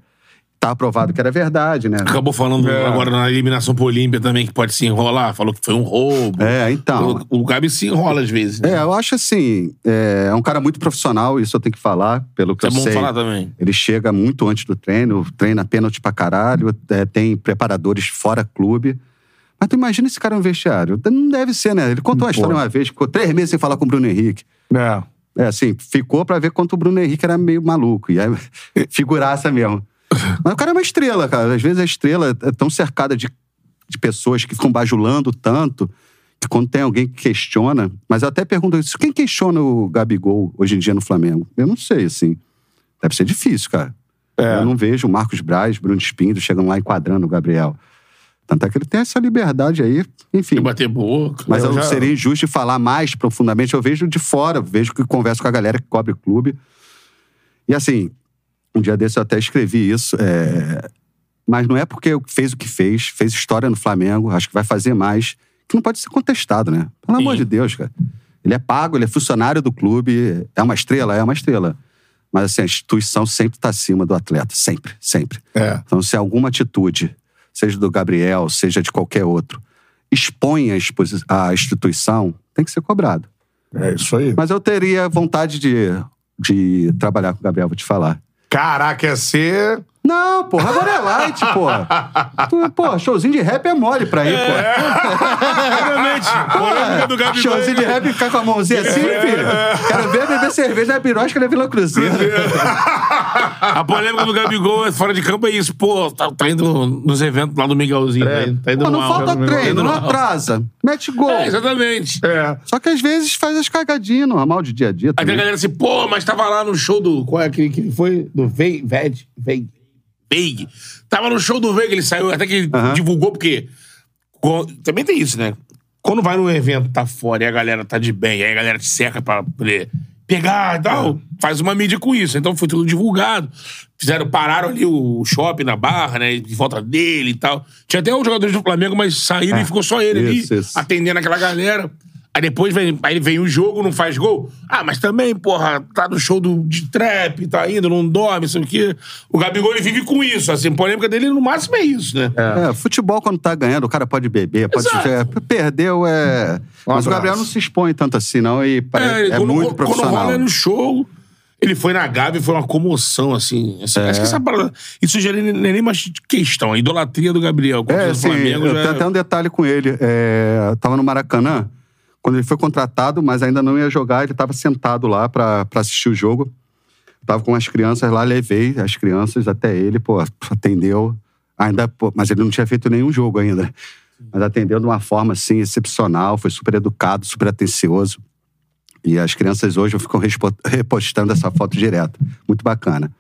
Tá aprovado que era verdade, né? Acabou falando É. agora na eliminação pro Olímpia também que pode se enrolar. Falou que foi um roubo. É, então. O, o Gabi se enrola às vezes. né? É, eu acho assim, é, é um cara muito profissional, isso eu tenho que falar, pelo que É eu bom sei. falar também. Ele chega muito antes do treino, treina pênalti pra caralho, é, tem preparadores fora clube. Mas tu imagina esse cara no vestiário? Não deve ser, né? Ele contou uma Pô. história uma vez, ficou três meses sem falar com o Bruno Henrique. É. É, assim, ficou pra ver quanto o Bruno Henrique era meio maluco. E aí, figuraça mesmo. Mas o cara é uma estrela, cara. Às vezes a estrela é tão cercada de, de pessoas que ficam bajulando tanto que quando tem alguém que questiona. Mas eu até pergunto isso: quem questiona o Gabigol hoje em dia no Flamengo? Eu não sei, assim. Deve ser difícil, cara. É. Eu não vejo o Marcos Braz, Bruno Espíndola chegando lá enquadrando o Gabriel. Tanto é que ele tem essa liberdade aí, enfim. De bater boca. Mas eu, já- seria injusto de falar mais profundamente. Eu vejo de fora, vejo que converso com a galera que cobre o clube. E assim, um dia desse eu até escrevi isso. é, Mas não é porque fez o que fez, fez história no Flamengo, acho que vai fazer mais, que não pode ser contestado, né? Pelo amor Sim. de Deus, cara. Ele é pago, ele é funcionário do clube, é uma estrela, é uma estrela. Mas assim, a instituição sempre está acima do atleta, sempre, sempre. É. Então, se alguma atitude, seja do Gabriel, seja de qualquer outro, expõe a, a instituição, tem que ser cobrado. É isso aí. Mas eu teria vontade de, de trabalhar com o Gabriel, vou te falar. Caraca, ia ser. Não, porra, agora é light, porra. Tu, Pô, showzinho de rap é mole pra ir, porra. Realmente. Polêmica do Gabigol. Showzinho de rap ficar com a mãozinha assim, filho. Quero ver beber cerveja na pirosca na Vila Cruzeiro. A polêmica do Gabigol fora de campo é isso. Pô, tá, tá indo nos eventos lá do Miguelzinho. Tá indo, tá indo Pô, não mal. falta Tá treino, não mal. atrasa. Mete gol. É, exatamente. É. Só que às vezes faz as cagadinhas normal de dia a dia. Aí tem a também. galera assim, pô, mas tava lá no show do. Qual é aquele que foi? Do Veig. Veig. Veig. Tava no show do Veig, ele saiu, até que ele divulgou, porque. Também tem isso, né? Quando vai num evento, tá fora e a galera tá de bem, aí a galera te cerca pra poder pegar e tal, faz uma mídia com isso. Então foi tudo divulgado. Fizeram, pararam ali o shopping na barra, né? De volta dele e tal. Tinha até os jogadores do Flamengo, mas saíram e ficou só ele Isso, ali, isso. atendendo aquela galera. Aí depois vem, aí vem o jogo, não faz gol. Ah, mas também, porra, tá no show do, de trap, tá indo, não dorme, sei o quê. O Gabigol, ele vive com isso. Assim, a polêmica dele, no máximo, é isso, né? É, futebol, quando tá ganhando, o cara pode beber, pode. É, perdeu, é. Mas o Gabriel não se expõe tanto assim, não, e parece, é, quando, muito quando profissional. rola no show, ele foi na Gabi, foi uma comoção, assim. Assim, É. Acho que essa parada. Isso já nem, nem nem mais questão. A idolatria do Gabriel. É, o assim, Flamengo eu já tenho até um detalhe com ele. É, eu tava no Maracanã, quando ele foi contratado, mas ainda não ia jogar, ele tava sentado lá pra assistir o jogo. Tava com as crianças lá, levei as crianças até ele, pô, atendeu. Ainda, pô, mas ele não tinha feito nenhum jogo ainda. Mas atendeu de uma forma, assim, excepcional, foi super educado, super atencioso. E as crianças hoje ficam repostando essa foto direto. Muito bacana.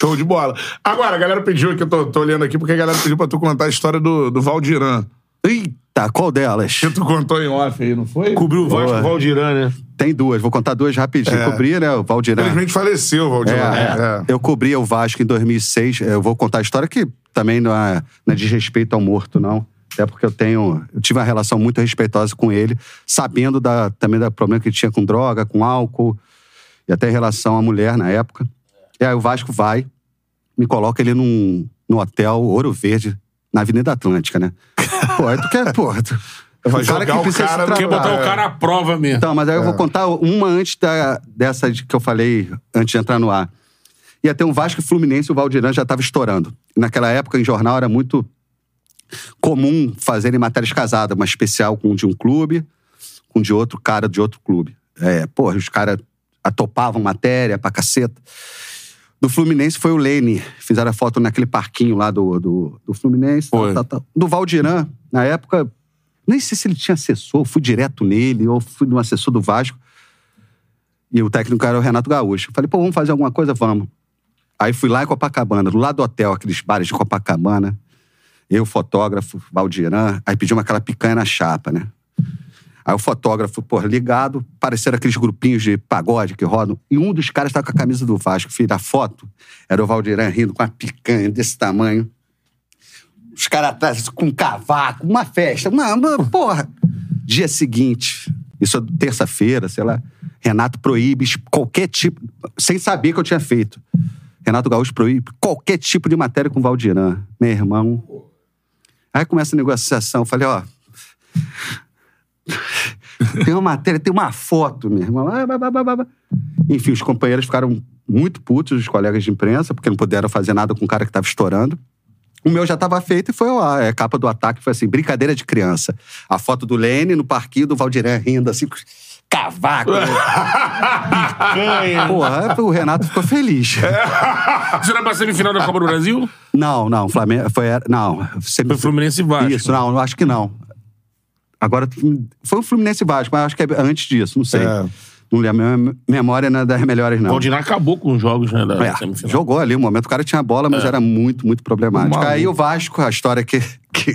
Show de bola. Agora, a galera pediu aqui, eu tô, tô olhando aqui, porque a galera pediu pra tu contar a história do, do Valdiran. Eita, qual delas? Que tu contou em off aí, não foi? cobriu o Vasco, Boa. o Valdiran, né? Tem duas, vou contar duas rapidinho. É. Cobri, né, o Valdirã. Infelizmente faleceu o Valdiran. É, É. Eu cobria o Vasco em 2006. Eu vou contar a história que também não é, não é desrespeito ao morto, não. Até porque eu tenho. Eu tive uma relação muito respeitosa com ele, sabendo da, também do problema que ele tinha com droga, com álcool, e até em relação à mulher na época. E aí o Vasco vai, me coloca ele num, num hotel Ouro Verde, na Avenida Atlântica, né? Pô, aí tu quer. Pô, tu, Vai o cara que o precisa cara se no- Quer botar o cara à prova mesmo. Então, mas aí eu É. vou contar uma antes da, dessa de- que eu falei antes de entrar no ar. Ia ter um Vasco e Fluminense, o Valdirã já estava estourando. Naquela época, em jornal, era muito comum fazerem matérias casadas, uma especial com de um clube, com de outro cara de outro clube. É, porra, os caras atopavam matéria pra caceta. Do Fluminense foi o Lene. Fizeram a foto naquele parquinho lá do, do, do Fluminense. Foi. tal, tal. Do Valdirã, na época, nem sei se ele tinha assessor, fui direto nele, ou fui no assessor do Vasco. E o técnico era o Renato Gaúcho. Falei, pô, vamos fazer alguma coisa? Vamos. Aí fui lá em Copacabana, do lado do hotel, aqueles bares de Copacabana. Eu, fotógrafo, Valdirã. Aí pedimos aquela picanha na chapa, né? Aí o fotógrafo, pô, ligado, pareceram aqueles grupinhos de pagode que rodam. E um dos caras tava com a camisa do Vasco. Fiz a foto, era o Valdirã rindo com a picanha desse tamanho. Os caras atrás com um cavaco, uma festa. Uma, uma- porra. Dia seguinte, isso é terça-feira, sei lá. Renato proíbe qualquer tipo, sem saber que eu tinha feito. Renato Gaúcho proíbe qualquer tipo de matéria com Valdirã. Meu irmão. Aí começa a negociação. Eu falei, ó. Tem uma matéria, tem uma foto, meu irmão. Ah. Enfim, os companheiros ficaram muito putos, os colegas de imprensa, porque não puderam fazer nada com o cara que estava estourando. O meu já estava feito e foi a é, capa do ataque, foi assim, brincadeira de criança. A foto do Lene no parquinho do Valdirã rindo assim, cavaco. né? Porra, o Renato ficou feliz. Você não é pra semifinal da Copa do Brasil? Não, não, Flamengo foi não, sempre Foi Fluminense e Vasco. Isso, não, acho que não. Agora foi o Fluminense Vasco, mas acho que é antes disso, não sei. É. Não lembro, minha memória não é das melhores O não. Valdiran acabou com os jogos, né, da É, semifinal. jogou ali um momento, o cara tinha bola, mas era muito, muito problemático. Aí o Vasco, a história que, que,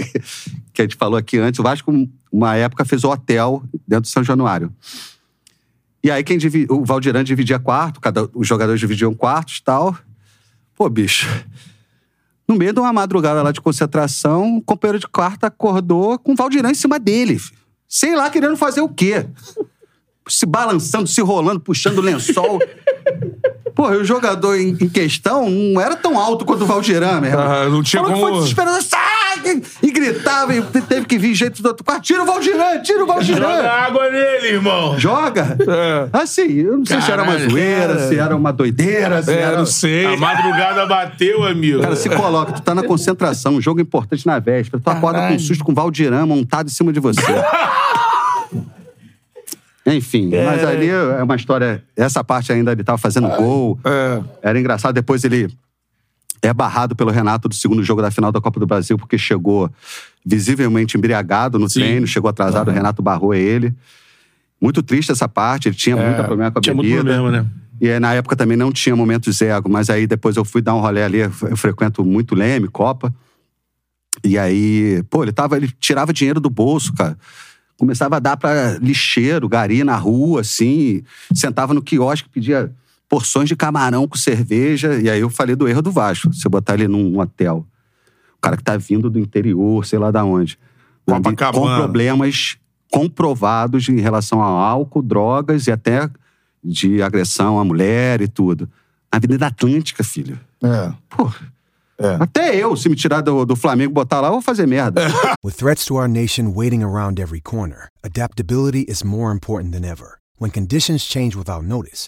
que a gente falou aqui antes, o Vasco, uma época, fez o hotel dentro do São Januário. E aí quem divi- o Valdirã dividia quarto, cada, os jogadores dividiam quartos e tal. Pô, bicho. No meio de uma madrugada lá de concentração, o companheiro de quarto acordou com o Valdirã em cima dele. filho. Sei lá, querendo fazer o quê? Se balançando, se rolando, puxando o lençol. Porra, e o jogador em, em questão não era tão alto quanto o Valdirã, meu irmão. Ah, não tinha Falou que como- foi desesperado. Sai! E gritava, e teve que vir jeito do outro quarto. Tira o Valdiran, tira o Valdiran. Joga água nele, irmão. Joga? Assim, eu não sei se era uma Caralho, zoeira, cara. se era uma doideira, se É, era... não sei. A madrugada bateu, amigo. Cara, se coloca, tu tá na concentração, um jogo importante na véspera, tu acorda com um susto com o Valdiran montado em cima de você. Enfim, mas ali é uma história. Essa parte ainda ele tava fazendo gol. É. Era engraçado. Depois ele é barrado pelo Renato do segundo jogo da final da Copa do Brasil, porque chegou visivelmente embriagado no Sim. treino, chegou atrasado, o Renato barrou ele. Muito triste essa parte, ele tinha muito problema com a Tinha muito bebida. problema, né? E aí, na época também não tinha momentos ego, mas aí depois eu fui dar um rolê ali, eu frequento muito Leme, Copa. E aí, pô, ele tava, ele tirava dinheiro do bolso, cara. Começava a dar pra lixeiro, gari na rua, assim, sentava no quiosque, pedia porções de camarão com cerveja. E aí eu falei do erro do Vasco, você botar ele num hotel. O cara que tá vindo do interior, sei lá da onde. Com Copacabana. problemas comprovados em relação ao álcool, drogas e até de agressão à mulher e tudo. Na Avenida Atlântica, filho. É. Pô, até eu, se me tirar do, do Flamengo e botar lá, eu vou fazer merda. With threats to our nation waiting around every corner, adaptability is more important than ever. When conditions change without notice,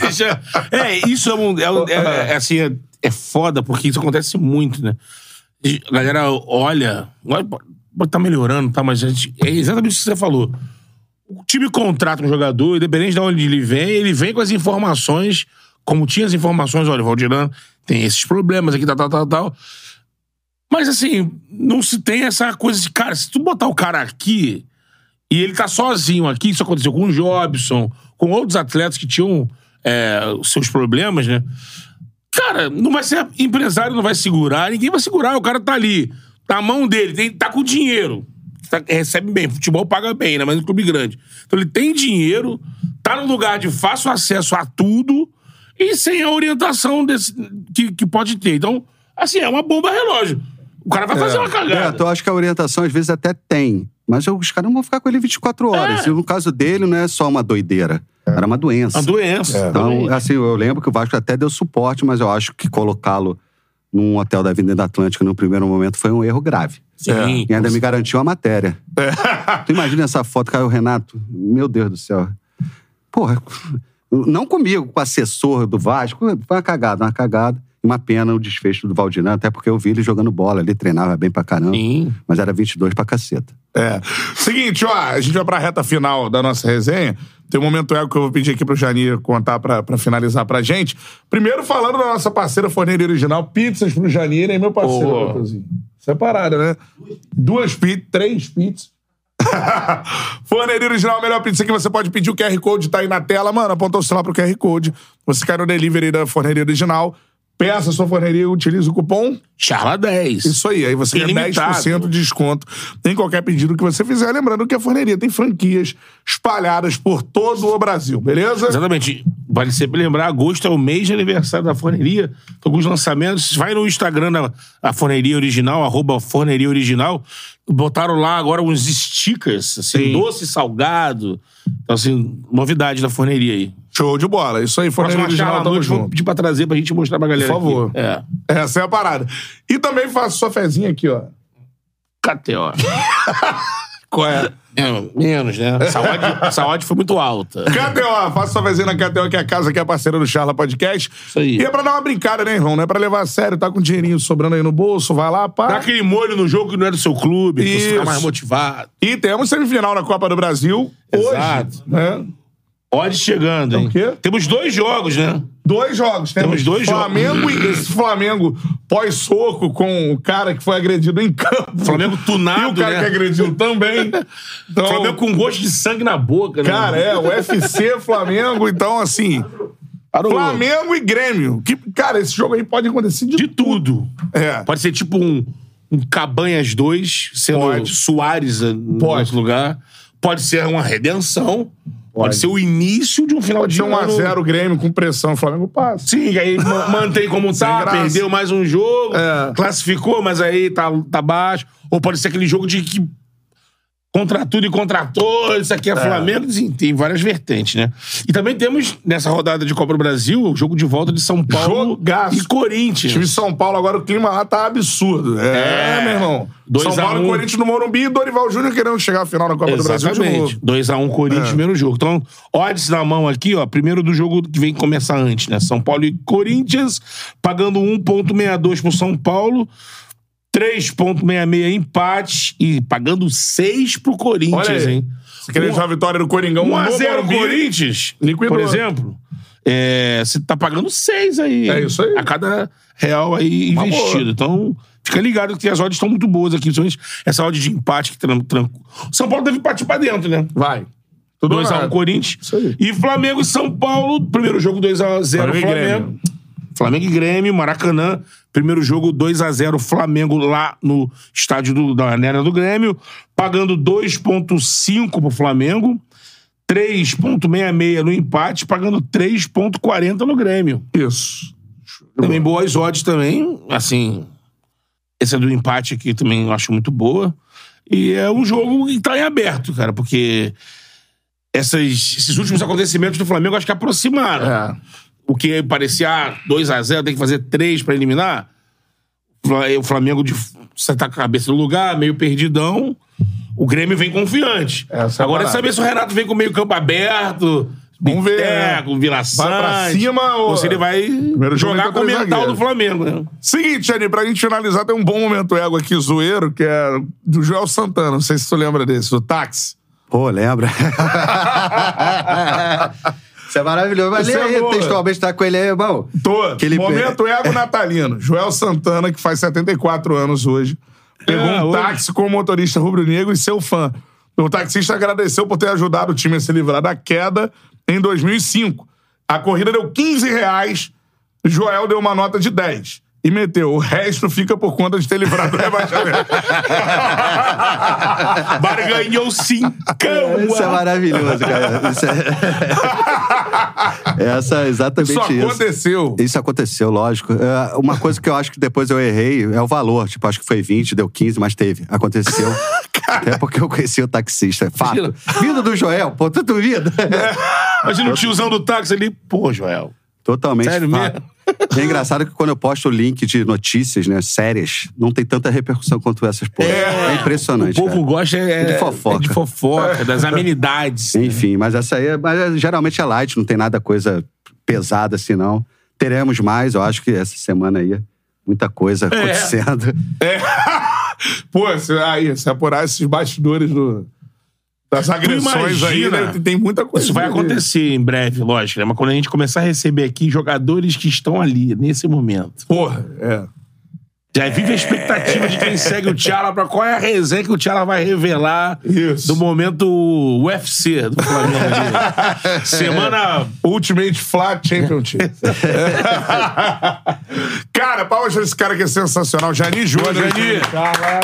Deixa- É, isso é, um, é, um- é- é assim, é, é foda, porque isso acontece muito, né? A galera olha, olha, tá melhorando, tá? Mas gente, é exatamente isso que você falou. O time contrata um jogador, independente de onde ele vem, ele vem com as informações, como tinha as informações, olha, o Valdirão tem esses problemas aqui, tal, tal, tal, tal. Mas assim, não se tem essa coisa de, cara, se tu botar o cara aqui e ele tá sozinho aqui, isso aconteceu com o Jobson, com outros atletas que tinham é, seus problemas, né? Cara, não vai ser empresário, não vai segurar, ninguém vai segurar, o cara tá ali, tá a mão dele, tem, tá com dinheiro, tá- recebe bem, futebol paga bem, né? Mas um clube grande. Então ele tem dinheiro, tá num lugar de fácil acesso a tudo e sem a orientação desse, que, que pode ter. Então, assim, é uma bomba relógio. O cara vai fazer uma É, cagada. então eu acho que a orientação às vezes até tem. Mas os caras não vão ficar com ele 24 horas. É. E no caso dele, não é só uma doideira. Era uma doença. A doença. Então, assim, eu lembro que o Vasco até deu suporte, mas eu acho que colocá-lo num hotel da Avenida Atlântica no primeiro momento foi um erro grave. Sim. E ainda me garantiu a matéria. tu imagina essa foto, caiu o Renato? Meu Deus do céu. Porra, não comigo, com o assessor do Vasco. Foi uma cagada, uma cagada. E Uma pena o desfecho do Valdiran, até porque eu vi ele jogando bola, ele treinava bem pra caramba. Sim. Mas era 22 pra caceta. É. Seguinte, ó, a gente vai pra reta final da nossa resenha. Tem um momento ego que eu vou pedir aqui pro Janir contar pra, pra finalizar pra gente. Primeiro, falando da nossa parceira forneira original, pizzas pro Janir, hein, meu parceiro. Doutorzinho? Separada, né? Duas pizzas, três pizzas. Forneria Original, a melhor pizza que você pode pedir. O QR Code tá aí na tela. Mano, aponta o celular pro QR Code. Você cai no delivery da Forneria Original. Peça a sua forneria, utiliza o cupom Charla 10. isso aí, aí você ganha Ilimitado. 10% de desconto em qualquer pedido que você fizer. Lembrando que a forneria tem franquias espalhadas por todo o Brasil, beleza? Exatamente. Vale sempre lembrar, agosto é o mês de aniversário da forneria. Tem alguns lançamentos. Vai no Instagram da a forneria original, arroba forneria original. Botaram lá agora uns stickers, assim, Sim. doce e salgado. Então, assim, novidade da forneria aí. Show de bola. Isso aí, forneria Próxima original, tamo noite, vou junto. pedir pra trazer pra gente mostrar pra galera. Por favor. Aqui. É. Essa é a parada. E também faça sua fezinha aqui, ó. KTO. Qual é? É, menos, né? Saúde, saúde foi muito alta. KTO, faça sua fezinha na KTO, que é a casa que é parceira do Charla Podcast. Isso aí. E é pra dar uma brincada, né, irmão? Não é pra levar a sério, tá com dinheirinho sobrando aí no bolso, vai lá, pá. Dá aquele molho no jogo que não é do seu clube, pra você Isso. ficar mais motivado. E temos semifinal na Copa do Brasil Exato. hoje, né? Odds chegando, hein? O quê? Temos dois jogos, né? Dois jogos. Temos, Temos dois Flamengo jogos. e esse Flamengo pós-soco com o cara que foi agredido em campo. Flamengo tunado, E o cara né? que agrediu também. Então, Flamengo com gosto de sangue na boca, né? Cara, é, o UFC, Flamengo, então assim. Parou. Flamengo e Grêmio. Que, cara, esse jogo aí pode acontecer de, De tudo. É. Pode ser tipo um, um Cabanhas 2, sendo Pode. Soares eh, no Pode. nosso lugar. Pode ser uma redenção. Pode, Pode. ser o início de um final Pode de ser 1x0 ano. o Grêmio com pressão, o Flamengo passa. Sim, aí ma- mantém como tá, perdeu mais um jogo, É. classificou, mas aí tá, tá baixo. Ou pode ser aquele jogo de que contra tudo e contra todos, isso aqui é, Flamengo, assim, tem várias vertentes, né? E também temos, nessa rodada de Copa do Brasil, o jogo de volta de São Paulo Jogaço. e Corinthians. O time de São Paulo, agora o clima lá tá absurdo. É, É. meu irmão. São Paulo um. e Corinthians no Morumbi e Dorival Júnior querendo chegar à final da Copa do Brasil Exatamente. novo. 2x1 Corinthians, É. primeiro jogo. Então, odds na mão aqui, ó. Primeiro do jogo que vem começar antes, né? São Paulo e Corinthians, pagando 1,62 pro São Paulo, 3,66 empate e pagando 6 pro Corinthians, hein? Se querer Um- a vitória do Coringão 1x0 no Morumbi, Corinthians, liquidou. por exemplo. É, você tá pagando 6 aí. É isso aí. A cada real aí Uma investido. boa. Então, fica ligado que as odds estão muito boas aqui. Principalmente essa odd de empate que tran tran- São Paulo deve partir pra dentro, né? Vai. Tudo 2x1 nada. Corinthians. Isso aí. E Flamengo e São Paulo. Primeiro jogo 2x0 Flamengo Flamengo. Flamengo e Grêmio, Maracanã. Primeiro jogo 2x0 Flamengo lá no estádio do, da Arena do Grêmio. Pagando 2,5 pro Flamengo. 3,66 no empate, pagando 3,40 no Grêmio. Isso. Também boas odds também, assim. Esse é do empate aqui também eu acho muito boa. E é um jogo que tá em aberto, cara, porque essas, esses últimos acontecimentos do Flamengo acho que aproximaram. É. O que parecia ah, 2x0, tem que fazer 3 pra eliminar. O Flamengo de tá com a cabeça no lugar, meio perdidão. O Grêmio vem confiante. Essa é a Agora é saber se o Renato vem com o meio campo aberto. Vamos ver, Biteco, né? Vila Vai pra cima ou- ou se ele vai Primeiro jogar com o mental zagueiros. do Flamengo, né? Seguinte, Ani, pra gente finalizar, tem um bom momento ego aqui, zoeiro, que é do Joel Santana. Não sei se tu lembra desse, do táxi. Pô, lembra? Isso é maravilhoso. Mas Isso lê é aí, boa. textualmente, tá com ele aí, irmão. Tô. Aquele Momento ego natalino. Joel Santana, que faz 74 anos hoje, pegou É, um hoje. táxi com o motorista rubro-negro e seu fã. O taxista agradeceu por ter ajudado o time a se livrar da queda em 2005. A corrida deu 15 reais, Joel deu uma nota de 10. E meteu, o resto fica por conta de ter livrado do rebaixamento. Barganhou cincão. Isso é maravilhoso, cara. Isso é... Essa é exatamente Isso isso. aconteceu. Isso aconteceu, lógico. É, uma coisa que eu acho que depois eu errei é o valor. Tipo, acho que foi 20, deu 15, mas teve. Aconteceu. Até porque eu conheci o taxista. Fato. Vindo do Joel, pô, tu duvida? Imagina o tiozão do táxi ali. Pô, Joel. Totalmente. Sério fato. E é engraçado que quando eu posto o link de notícias, né, sérias, não tem tanta repercussão quanto essas, pô. É, impressionante. O povo cara. gosta é, É de fofoca. é de fofoca, das amenidades. Enfim, mas essa aí é, mas é- geralmente é light, não tem nada coisa pesada assim, não. Teremos mais, eu acho que essa semana aí, muita coisa acontecendo. É. Pô, aí, se apurar esses bastidores do, das agressões aí, né, tem muita coisa. Isso vai acontecer em breve, lógico, né? Mas quando a gente começar a receber aqui jogadores que estão ali, nesse momento. Porra, é. Já vive a expectativa de quem segue o Tchala pra qual é a resenha que o Tchala vai revelar Isso. do momento UFC do Flamengo. Semana. Ultimate Flat Championship. cara, palmas pra esse cara que é sensacional. Jani Júnior. Jani. Cara.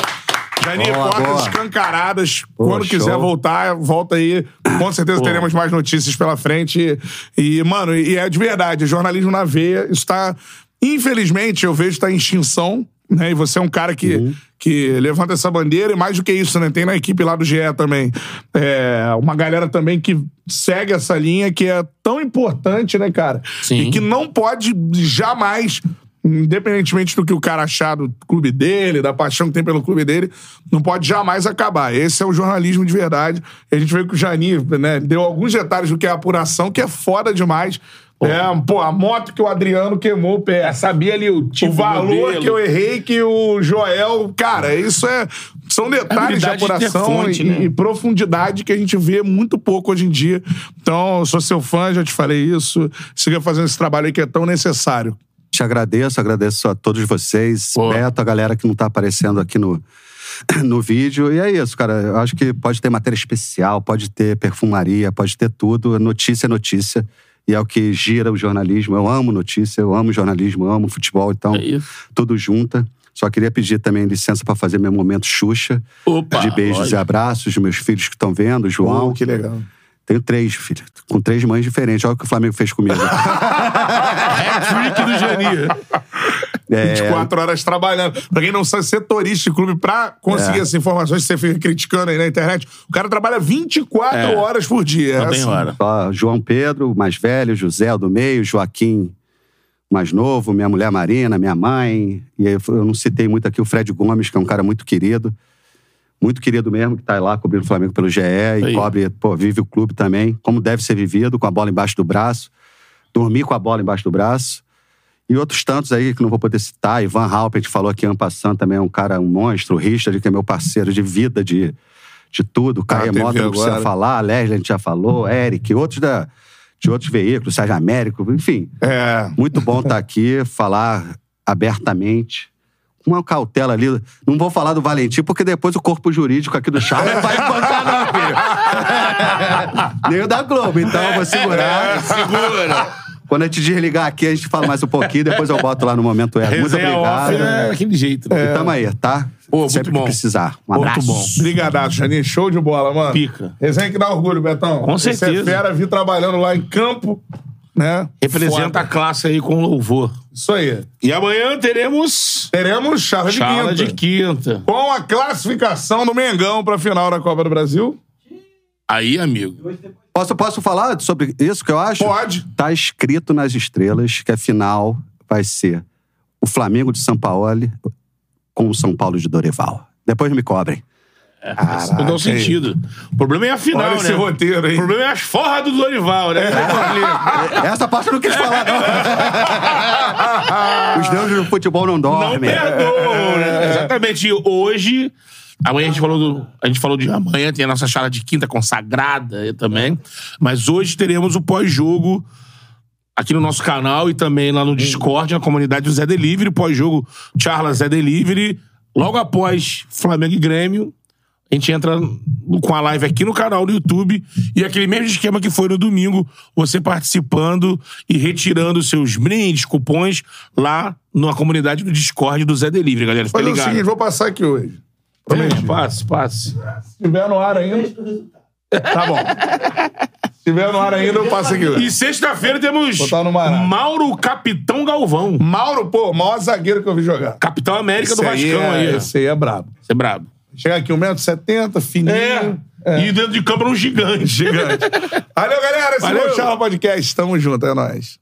Boa, portas boa. escancaradas. Pô, Quando show. quiser voltar, volta aí. Com certeza teremos mais notícias pela frente. E, mano, e é de verdade. Jornalismo na veia está, infelizmente, eu vejo está em extinção. Né? E você é um cara que, Uhum. que levanta essa bandeira. E mais do que isso, né? Tem na equipe lá do GE também. É, uma galera também que segue essa linha que é tão importante, né, cara? Sim. E que não pode jamais independentemente do que o cara achar do clube dele, da paixão que tem pelo clube dele, não pode jamais acabar. Esse é o jornalismo de verdade. E a gente vê que o Jani né, deu alguns detalhes do que é a apuração, que é foda demais. É, pô, a moto que o Adriano queimou o pé. Sabia ali o tipo o valor modelo. que eu errei, que o Joel. Cara, isso é São detalhes de apuração fonte, e, né? e profundidade que a gente vê muito pouco hoje em dia. Então, eu sou seu fã, já te falei isso. Siga fazendo esse trabalho aí que é tão necessário. Te agradeço, agradeço a todos vocês, Pô. Beto, a galera que não tá aparecendo aqui no, no vídeo. E é isso, cara. Eu acho que pode ter matéria especial, pode ter perfumaria, pode ter tudo. Notícia é notícia. E é o que gira o jornalismo. Eu amo notícia, eu amo jornalismo, eu amo futebol, então É isso. tudo junta. Só queria pedir também licença para fazer meu momento Xuxa. Opa, de beijos lógico. e abraços, meus filhos que estão vendo, João. Que legal. Tenho três, filho. Com três mães diferentes. Olha o que o Flamengo fez comigo. Hat-trick do Jani. É, 24 horas trabalhando. Pra quem não sabe, setorista de clube, pra conseguir É. essas informações que você fica criticando aí na internet, o cara trabalha 24 É. horas por dia. Não É tem assim. hora. Ó, João Pedro, o mais velho, José, do meio, Joaquim, mais novo, minha mulher Marina, minha mãe. E eu não citei muito aqui o Fred Gomes, que é um cara muito querido. Muito querido mesmo, que tá lá cobrindo o Flamengo pelo GE e Aí. cobre, pô, vive o clube também, como deve ser vivido, com a bola embaixo do braço. Dormir com a bola embaixo do braço. E outros tantos aí que não vou poder citar. Ivan Halpert falou aqui, Ampassan também é um cara, um monstro. O Richard, que é meu parceiro de vida, de, de tudo. Caia teve Mota, não precisa agora. falar. Leslie, a gente já falou. Eric, outros da, de outros veículos, Sérgio Américo, enfim. É. Muito bom estar aqui, falar abertamente. Com Uma cautela ali. Não vou falar do Valentim, porque depois o corpo jurídico aqui do Charles vai bancar, não, filho. Nem o da Globo. Então eu vou segurar. Segura. Quando a gente desligar aqui, a gente fala mais um pouquinho, depois eu boto lá no Momento R. Muito obrigado. off é daquele jeito. né? E tamo aí, tá? Pô, muito Sempre bom. que precisar. Um Muito abraço. bom. Obrigadaço, Janinho. Show de bola, mano. Pica. Resenha que dá orgulho, Betão. Com Você certeza. é fera, vi trabalhando lá em campo, né? Representa Foda. a classe aí com louvor. Isso aí. E amanhã teremos Teremos charla de Chala quinta. de quinta. Com a classificação do Mengão pra final da Copa do Brasil. Aí, amigo. Posso, posso falar sobre isso que eu acho? Pode. Tá escrito nas estrelas que a final vai ser o Flamengo de São Paulo com o São Paulo de Dorival. Depois me cobrem. Não dá um sentido. O problema é a final, Olha né? esse roteiro aí. O problema é as forras do Dorival, né? Essa parte eu não quis falar, não. Os deuses do futebol não Não dormem. perdoam, né? Exatamente. E hoje. Amanhã a gente falou do. A gente falou de amanhã, tem a nossa charla de quinta consagrada também. Mas hoje teremos o pós-jogo aqui no nosso canal e também lá no Discord, na comunidade do Zé Delivery. Pós-jogo, Charla Zé Delivery. Logo após Flamengo e Grêmio, a gente entra com a live aqui no canal do YouTube e aquele mesmo esquema que foi no domingo, você participando e retirando seus brindes, cupons lá na comunidade do Discord do Zé Delivery, galera. Fica Fazer o ligado. seguinte, vou passar aqui hoje. É, passe, passe. Se tiver no ar ainda. Tá bom. Se tiver no ar ainda, eu passo aqui hoje. E sexta-feira temos. Mauro Capitão Galvão. Mauro, pô, o maior zagueiro que eu vi jogar. Capitão América do Esse aí Vascão é, aí. Esse aí é brabo. Você é brabo. Chega aqui, 1,70m, fininho. É. E dentro de câmera um gigante. Gigante. Valeu, galera. Esse Valeu. foi o Charla Podcast. Tamo junto, é nóis.